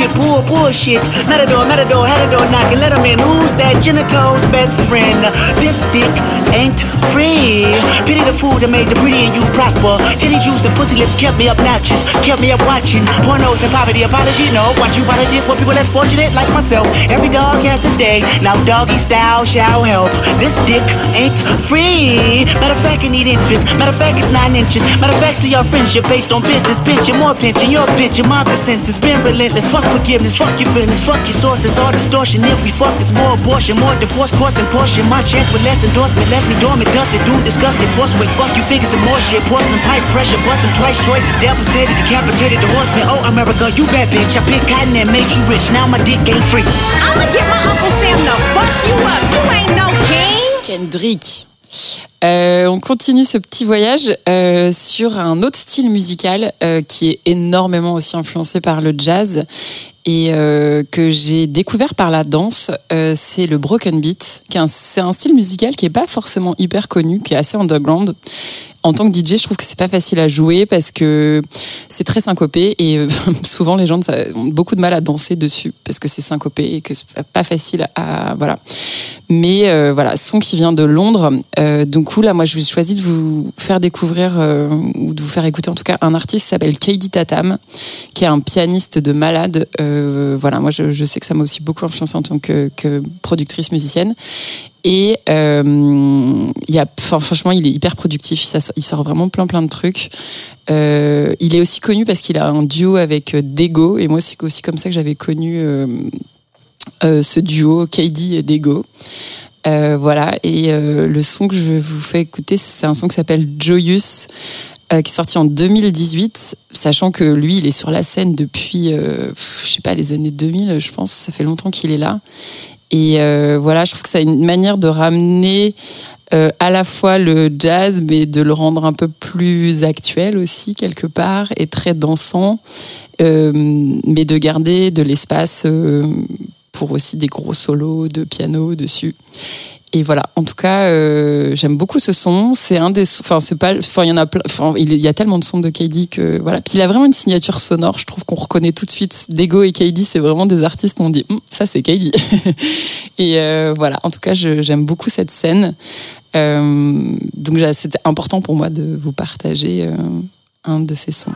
pit bull. Bullshit. Matador, matador, door knocking, let him in. Who's that genitals best friend? This dick ain't free. Pity the food that made the pretty and you prosper. Titty juice and pussy lips kept me obnoxious, kept me up watching pornos and poverty. Apology, no. Watch you politic with people less fortunate like myself. Every dog has his day. Now doggy style shall help. This dick ain't free. Matter of fact, it need interest. Matter of fact, it's nine inches. Matter of fact, see your friendship based on business. Pension, more pension, your pension, my consensus. Been relentless. Forgiveness, fuck your feelings, fuck your sources. All distortion. If we fuck, it's more abortion, more divorce, course and portion. My check with less endorsement left me dormant, dusted, doomed, disgusted. Force weight, fuck you figures and more shit. Porcelain pipes, pressure, busting twice. Choices devastated, decapitated the horseman. Oh, America, you bad bitch. I picked cotton and made you rich. Now my dick ain't free. I'ma get my Uncle Sam to fuck you up. You ain't no king. Kendrick. Euh, on continue ce petit voyage euh, sur un autre style musical euh, qui est énormément aussi influencé par le jazz et que j'ai découvert par la danse. C'est le broken beat. C'est un style musical qui est pas forcément hyper connu, qui est assez underground. En tant que DJ, je trouve que c'est pas facile à jouer parce que c'est très syncopé et euh, [laughs] souvent les gens ont beaucoup de mal à danser dessus parce que c'est syncopé et que c'est pas facile à voilà. Mais euh, voilà, son qui vient de Londres. Euh, donc là, moi, je vais choisi de vous faire découvrir euh, ou de vous faire écouter en tout cas un artiste qui s'appelle Kaidi Tatam, qui est un pianiste de malade. Voilà, moi, je, sais que ça m'a aussi beaucoup influencé en tant que productrice musicienne. Et euh, a, franchement, il est hyper productif. Il sort, vraiment plein plein de trucs. Euh, il est aussi connu parce qu'il a un duo avec euh, Dego. Et moi, c'est aussi comme ça que j'avais connu ce duo, KD et Dego. Voilà. Et le son que je vous fais écouter, c'est un son qui s'appelle Joyous. qui est sorti en 2018, sachant que lui, il est sur la scène depuis, euh, je sais pas, les années 2000, je pense. Ça fait longtemps qu'il est là. Et euh, voilà, je trouve que a une manière de ramener euh, à la fois le jazz, mais de le rendre un peu plus actuel aussi, quelque part, et très dansant, euh, mais de garder de l'espace euh, pour aussi des gros solos de piano dessus. Et voilà, en tout cas, euh, j'aime beaucoup ce son. C'est un des, enfin c'est pas, enfin il y en a enfin il y a tellement de sons de KD que voilà. Puis il a vraiment une signature sonore. Je trouve qu'on reconnaît tout de suite. Dego et KD, c'est vraiment des artistes. où On dit, Hum, ça c'est KD. [laughs] et euh, voilà, en tout cas, j'aime beaucoup cette scène. Euh, donc c'était important pour moi de vous partager euh, un de ces sons.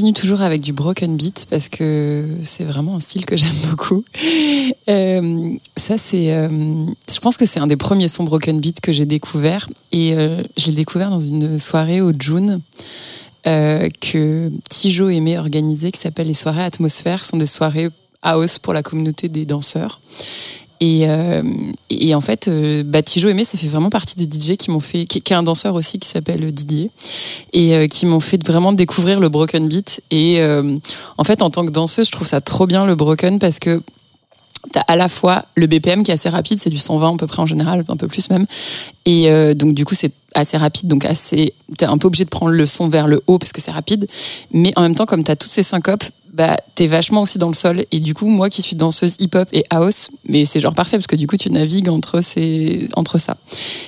Continue toujours avec du broken beat parce que c'est vraiment un style que j'aime [laughs] beaucoup. Euh, ça, c'est, euh, je pense que c'est un des premiers sons broken beat que j'ai découvert et euh, je l'ai découvert dans une soirée au June. euh, que Tijo aimait organiser, qui s'appelle les soirées atmosphère, sont des soirées house pour la communauté des danseurs. Et, en fait, bah, Tijo Aimé, ça fait vraiment partie des DJ qui m'ont fait, qui, qui est un danseur aussi qui s'appelle Didier, et euh, qui m'ont fait vraiment découvrir le broken beat. Et euh, en fait, en tant que danseuse, je trouve ça trop bien le broken parce que T'as à la fois le BPM qui est assez rapide, c'est du 120 à peu près en général, un peu plus même. Et euh, donc du coup c'est assez rapide, donc assez. T'es un peu obligé de prendre le son vers le haut parce que c'est rapide. Mais en même temps, comme t'as toutes ces syncopes, bah t'es vachement aussi dans le sol. Et du coup, moi qui suis danseuse hip-hop et house, mais c'est genre parfait parce que du coup tu navigues entre ces entre ça.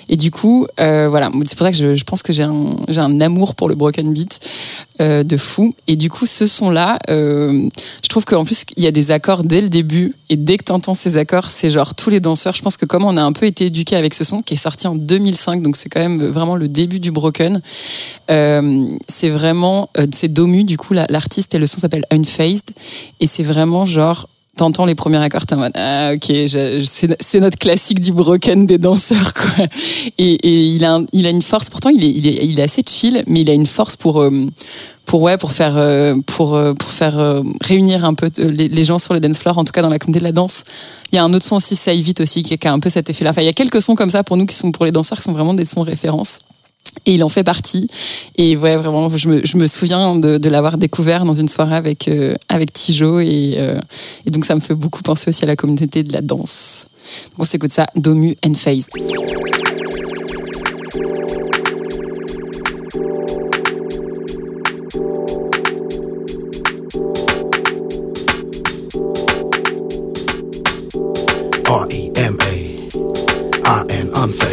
Et du coup, euh, voilà, c'est pour ça que je, pense que j'ai un j'ai un amour pour le broken beat euh, de fou. Et du coup, ce son-là, euh, je trouve qu'en plus, il y a des accords dès le début. Et dès que tu entends ces accords, c'est genre tous les danseurs. Je pense que comme on a un peu été éduqués avec ce son, qui est sorti en 2005, donc c'est quand même vraiment le début du broken, euh, c'est vraiment, euh, c'est Domu, du coup, la- l'artiste, et le son s'appelle Unfazed. Et c'est vraiment genre, t'entends les premiers accords, t'es en mode, ah ok, c'est notre classique du broken des danseurs, [laughs] quoi. Et, et il, a il a une force, pourtant il est, il, est, il est assez chill, mais il a une force pour, euh, pour, ouais, pour faire, euh, pour, euh, pour faire réunir un peu les, gens sur le dance floor, en tout cas dans la communauté de la danse. Il y a un autre son aussi, It aussi, qui a un peu cet effet-là. Enfin, il y a quelques sons comme ça pour nous qui sont pour les danseurs qui sont vraiment des sons références. Et il en fait partie. Et ouais, vraiment, je me, souviens de, l'avoir découvert dans une soirée avec, euh, avec Tijo. Et, euh, et donc, ça me fait beaucoup penser aussi à la communauté de la danse. Donc, on s'écoute ça, Domu and Phased. R E M A. I.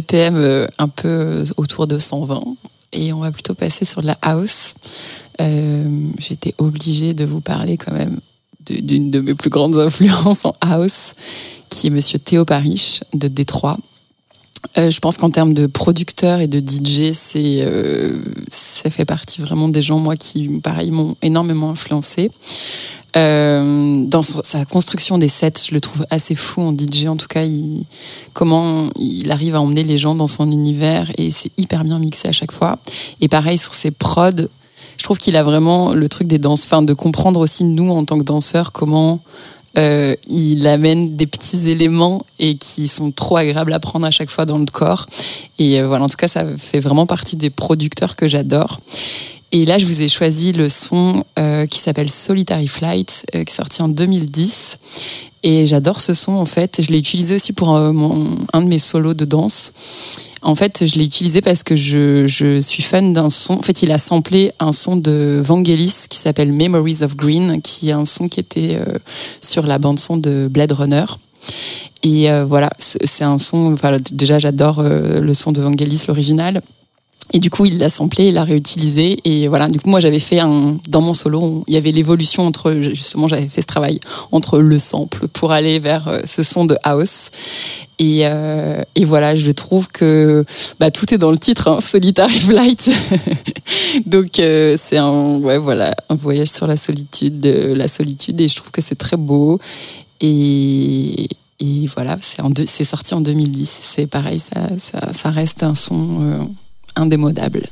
BPM euh, un peu euh, autour de 120 et on va plutôt passer sur la house. Euh, J'étais obligée de vous parler quand même d'une de mes plus grandes [laughs] influences en house, qui est Monsieur Théo Parish de Détroit. Euh, je pense qu'en termes de producteur et de DJ, c'est euh, ça fait partie vraiment des gens moi qui pareil m'ont énormément influencé. Euh, dans sa construction des sets, je le trouve assez fou en DJ. En tout cas, comment il arrive à emmener les gens dans son univers et c'est hyper bien mixé à chaque fois. Et pareil sur ses prods, je trouve qu'il a vraiment le truc des danses, enfin de comprendre aussi nous en tant que danseurs comment euh, il amène des petits éléments et qui sont trop agréables à prendre à chaque fois dans le corps. Et euh, voilà, en tout cas, ça fait vraiment partie des producteurs que j'adore. Et là, je vous ai choisi le son euh, qui s'appelle Solitary Flight, euh, qui est sorti en 2010. Et j'adore ce son, en fait. Je l'ai utilisé aussi pour euh, un de mes solos de danse. En fait, je l'ai utilisé parce que je, suis fan d'un son. En fait, il a samplé un son de Vangelis qui s'appelle Memories of Green, qui est un son qui était euh, sur la bande-son de Blade Runner. Et euh, voilà, c'est un son. Voilà, déjà, j'adore euh, le son de Vangelis, l'original. Et du coup, il l'a samplé, il l'a réutilisé. Et voilà, du coup, moi, j'avais fait un. Dans mon solo, il y avait l'évolution entre. Justement, j'avais fait ce travail entre le sample pour aller vers euh, ce son de house. Et, euh, et voilà, je trouve que bah, tout est dans le titre, hein, Solitary Flight. [laughs] Donc, euh, c'est un, ouais, voilà, un voyage sur la solitude, de la solitude. Et je trouve que c'est très beau. Et. Et voilà, c'est sorti en 2010. C'est pareil, ça, ça, ça reste un son euh, indémodable.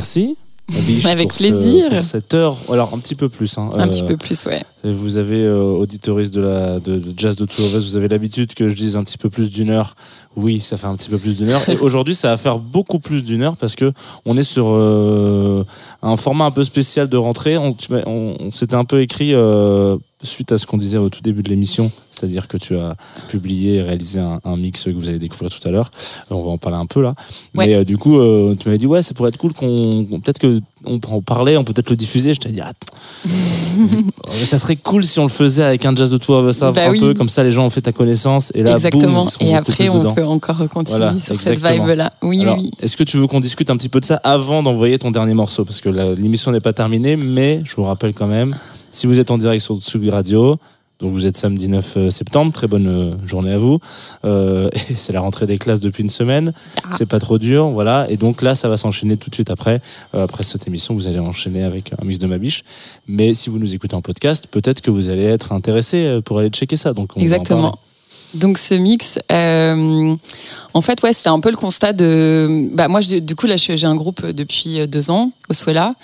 Merci. Biche, Avec pour ce- plaisir. pour cette heure, alors un petit peu plus. hein. Un Euh, petit peu plus, ouais. Vous avez, euh, auditoristes de, la, de, de Jazz de Two of Us, vous avez l'habitude que je dise un petit peu plus d'une heure. Oui, ça fait un petit peu plus d'une heure. Et [laughs] aujourd'hui, ça va faire beaucoup plus d'une heure parce que on est sur euh, un format un peu spécial de rentrée. On s'était un peu écrit euh, suite à ce qu'on disait au tout début de l'émission, c'est-à-dire que tu as publié et réalisé un, un mix que vous allez découvrir tout à l'heure. Euh, On va en parler un peu là. Ouais. Mais euh, du coup, euh, tu m'avais dit ouais, ça pourrait être cool qu'on peut-être que on parler, on peut peut-être le diffuser. Je t'ai dit ah, [laughs] ça serait cool si on le faisait avec un jazz de Two of Bah un oui. peu comme ça les gens ont fait ta connaissance et là Exactement. boum, et après, on dedans. peut encore continuer Voilà, sur cette vibe-là. Oui, Alors, oui. est-ce que tu veux qu'on discute un petit peu de ça avant d'envoyer ton dernier morceau? Parce que l'émission n'est pas terminée, mais je vous rappelle quand même, si vous êtes en direct sur Tsugi Radio, donc vous êtes samedi 9 septembre, très bonne euh, journée à vous. Euh, [laughs] c'est la rentrée des classes depuis une semaine, c'est pas trop dur, voilà. Et donc là, ça va s'enchaîner tout de suite après. Euh, après cette émission, vous allez enchaîner avec un mix de ma biche. Mais si vous nous écoutez en podcast, peut-être que vous allez être intéressé euh, pour aller checker ça. Donc on Exactement. Donc ce mix, euh, en fait, ouais, c'était un peu le constat de. Bah moi, je- du coup, là, j'ai un groupe depuis euh, deux ans au Suela,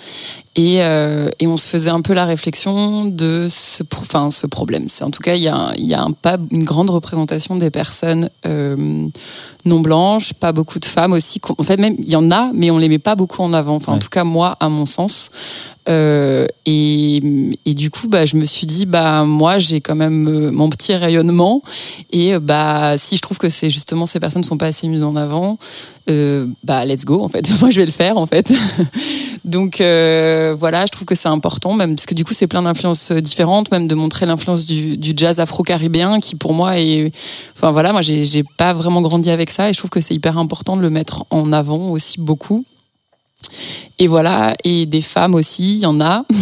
et, euh, et on se faisait un peu la réflexion de ce, enfin, ce problème. C'est en tout cas, il y a, y a un, pas une grande représentation des personnes euh, non blanches, pas beaucoup de femmes aussi. En fait, même il y en a, mais on les met pas beaucoup en avant. Enfin, en tout cas, moi, à mon sens. Euh, et, et du coup, bah, je me suis dit, bah, moi, j'ai quand même euh, mon petit rayonnement. Et euh, bah, si je trouve que c'est justement ces personnes ne sont pas assez mises en avant, euh, bah, let's go, en fait. [laughs] Moi, je vais le faire, en fait. [laughs] Donc, voilà, je trouve que c'est important, même parce que du coup, c'est plein d'influences différentes, même de montrer l'influence du, du jazz afro-caribéen, qui pour moi est. Enfin, voilà, moi, j'ai pas vraiment grandi avec ça, et je trouve que c'est hyper important de le mettre en avant aussi beaucoup. Et voilà, et des femmes aussi, il y en a. [laughs]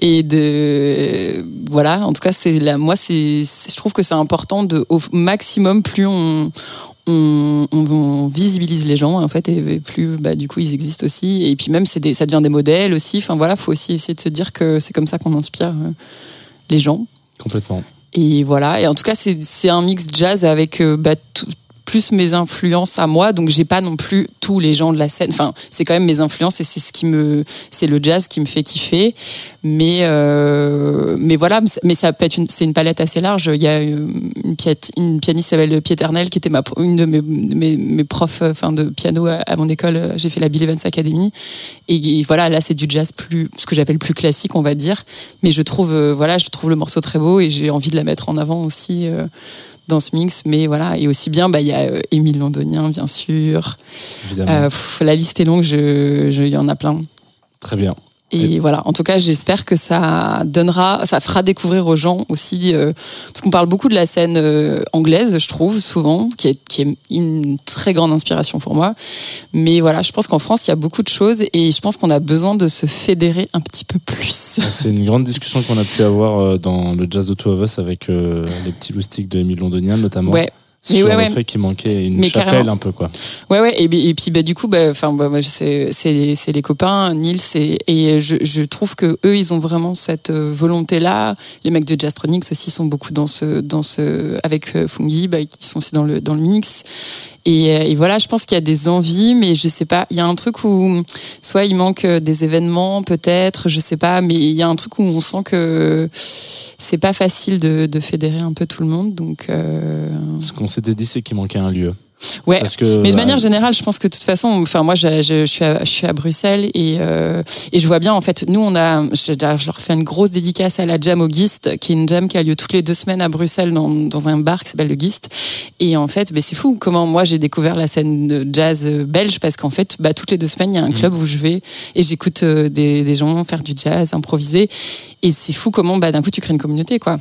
Et de voilà, en tout cas, c'est la moi, c'est je trouve que c'est important de au maximum plus on on, on, on visibilise les gens en fait et plus bah du coup ils existent aussi et puis même c'est des ça devient des modèles aussi. Enfin voilà, faut aussi essayer de se dire que c'est comme ça qu'on inspire euh, les gens. Complètement. Et voilà. Et en tout cas, c'est c'est un mix jazz avec euh, bah, tout- plus mes influences à moi. Donc, j'ai pas non plus tous les gens de la scène. Enfin, c'est quand même mes influences et c'est ce qui me, c'est le jazz qui me fait kiffer. Mais, euh, mais voilà. Mais ça peut être une, c'est une palette assez large. Il y a euh, une, piat- une pianiste s'appelle Pieternel qui était ma, une de mes, mes, mes profs, euh, enfin, de piano à, mon école. J'ai fait la Bill Evans Academy. Et, voilà, là, c'est du jazz plus, ce que j'appelle plus classique, on va dire. Mais je trouve, euh, voilà, je trouve le morceau très beau et j'ai envie de la mettre en avant aussi euh, dans ce mix. Mais voilà, et aussi bien, bah, il y a euh, Émile Londonien, bien sûr. Évidemment. Euh, pff, la liste est longue, je- je- il y en a plein. Très bien. Et voilà, en tout cas, j'espère que ça donnera, ça fera découvrir aux gens aussi, euh, parce qu'on parle beaucoup de la scène euh, anglaise, je trouve, souvent, qui est, qui est une très grande inspiration pour moi. Mais voilà, je pense qu'en France, il y a beaucoup de choses et je pense qu'on a besoin de se fédérer un petit peu plus. C'est une grande discussion qu'on a pu avoir euh, dans le Jazz de Two of Us avec euh, les petits loustiques de Émile Londonien notamment. Ouais. Sur ouais, le ouais. fait qu'il manquait une Mais chapelle carrément. un peu quoi. Ouais, ouais, et, puis bah, du coup, bah, enfin, bah, moi, c'est c'est les copains, Nils, et, et je, je trouve que eux, ils ont vraiment cette euh, volonté-là. Les mecs de Jastronics aussi sont beaucoup dans ce, dans ce, avec euh, Fungi, bah, qui sont aussi dans le, dans le mix. Et, euh, et voilà, je pense qu'il y a des envies, mais je sais pas. Il y a un truc où soit il manque euh, des événements, peut-être, je sais pas, mais il y a un truc où on sent que c'est pas facile de, de fédérer un peu tout le monde. Donc, euh, Ce qu'on s'était dit, c'est qu'il manquait un lieu. Ouais. Parce que, Mais de manière générale, je pense que de toute façon, enfin moi, je, je, je suis, à, je suis à Bruxelles et, euh, et je vois bien en fait, nous on a, je, je leur fais une grosse dédicace à la Jam au Gist, qui est une jam qui a lieu toutes les deux semaines à Bruxelles dans, dans un bar qui s'appelle le Gist. Et en fait, ben, c'est fou comment moi j'ai découvert la scène de jazz euh, belge parce qu'en fait, bah, toutes les deux semaines, il y a un club où je vais et j'écoute euh, des, des gens faire du jazz, improviser. Et c'est fou comment bah, d'un coup tu crées une communauté quoi.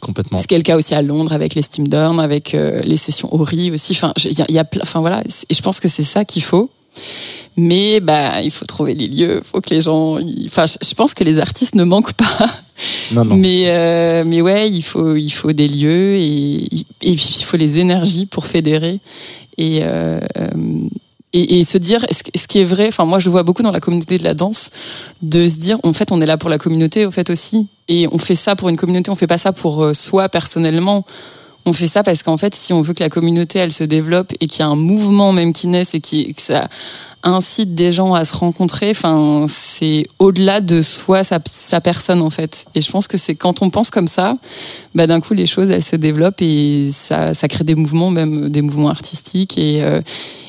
Complètement. Ce qui est le cas aussi à Londres avec les Steam Down, avec euh, les sessions Ori aussi. Enfin, il y a, il y a plein- enfin voilà. Et je pense que c'est ça qu'il faut. Mais bah, il faut trouver les lieux. Faut que les gens. Enfin, je pense que les artistes ne manquent pas. Non, non. Mais euh, mais ouais, il faut il faut des lieux et il faut les énergies pour fédérer et euh, euh, et, se dire ce qui- est vrai. Enfin, moi, je vois beaucoup dans la communauté de la danse de se dire en fait, on est là pour la communauté, au fait aussi, et on fait ça pour une communauté. On fait pas ça pour euh, soi personnellement. On fait ça parce qu'en fait, si on veut que la communauté elle se développe et qu'il y a un mouvement même qui naisse et qui, que ça incite des gens à se rencontrer. Enfin, c'est au-delà de soi, sa, personne en fait. Et je pense que c'est quand on pense comme ça, bah, d'un coup les choses elles se développent et ça, ça crée des mouvements, même des mouvements artistiques. Et, euh,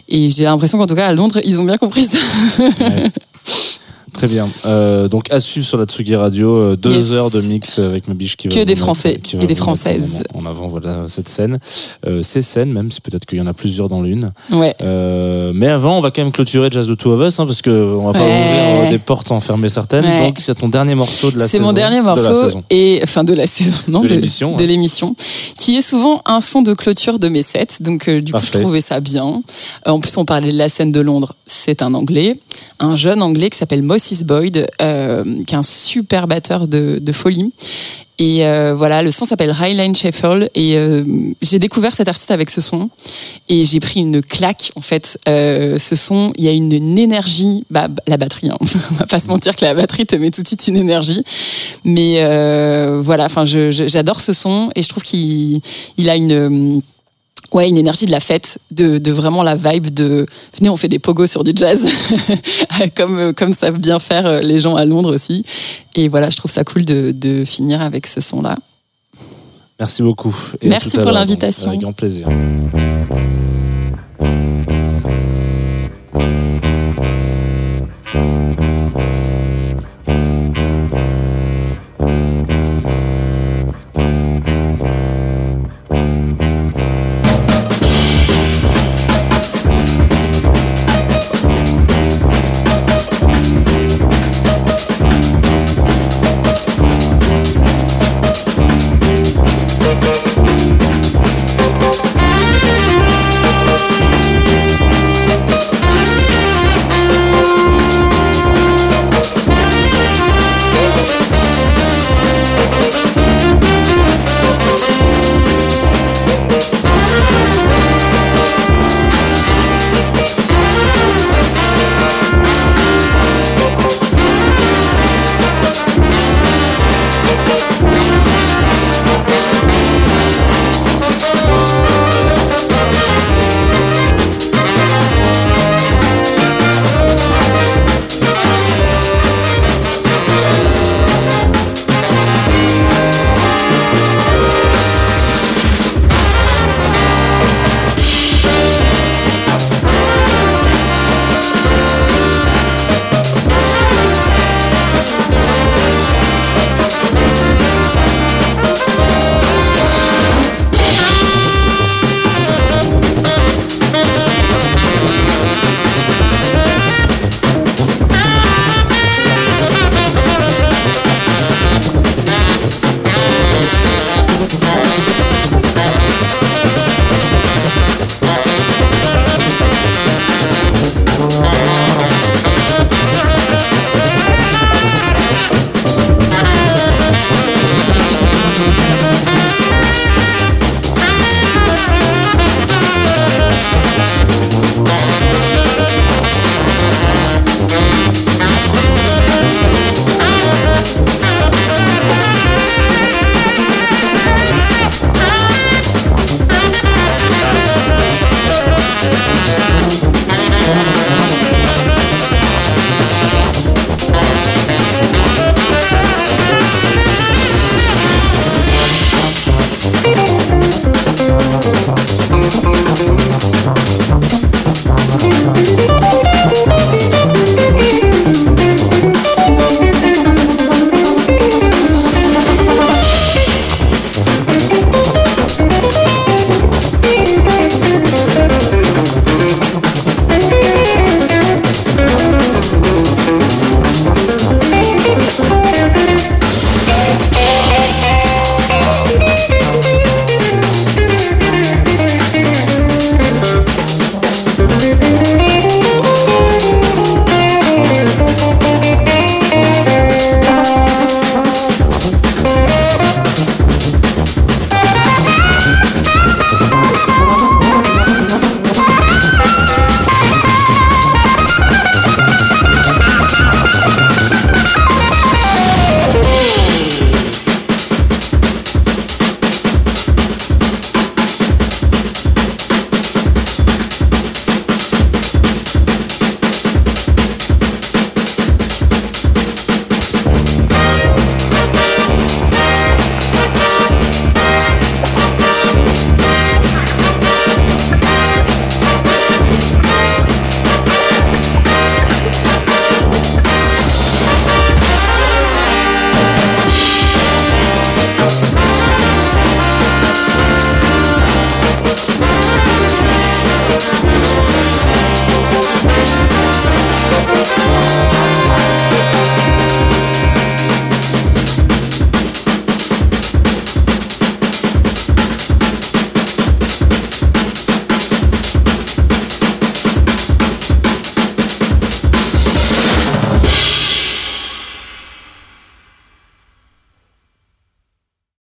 et j'ai l'impression qu'en tout cas à Londres, ils ont bien compris ça. Ouais. [laughs] Très bien. Euh, donc à suivre sur la Tsugi Radio, euh, deux Yes. heures de mix avec ma biche qui va Que des mettre- Français qui va et des Françaises. En, en avant, voilà cette scène, euh, ces scènes même, si peut-être qu'il y en a plusieurs dans l'une. Ouais. Euh, mais avant, on va quand même clôturer Jazz de Two of Us, hein, parce que on va pas ouvrir euh, des portes sans fermer certaines. Ouais. Donc c'est ton dernier morceau de la C'est saison. mon dernier morceau et enfin de la saison, non, De l'émission, de l'émission, qui est souvent un son de clôture de mes sets. Donc du coup, je trouvais ça bien. Euh, en plus, on parlait de la scène de Londres. C'est un Anglais, un jeune Anglais qui s'appelle Moses Boyd, euh, qui est un super batteur de, de folie. Et euh, voilà, le son s'appelle Highline Shuffle et euh, j'ai découvert cet artiste avec ce son et j'ai pris une claque en fait. Euh, ce son, il y a une, énergie, bah, la batterie, hein. [laughs] on va pas se mentir que la batterie te met tout de suite une énergie, mais euh, voilà, enfin j'adore ce son et je trouve qu'il il a une Ouais, une énergie de la fête, de, de vraiment la vibe de venez, on fait des pogos sur du jazz, [laughs] comme, comme savent bien faire euh, les gens à Londres aussi. Et voilà, je trouve ça cool de, de finir avec ce son-là. Merci beaucoup. Et Merci pour l'invitation. Avec grand plaisir.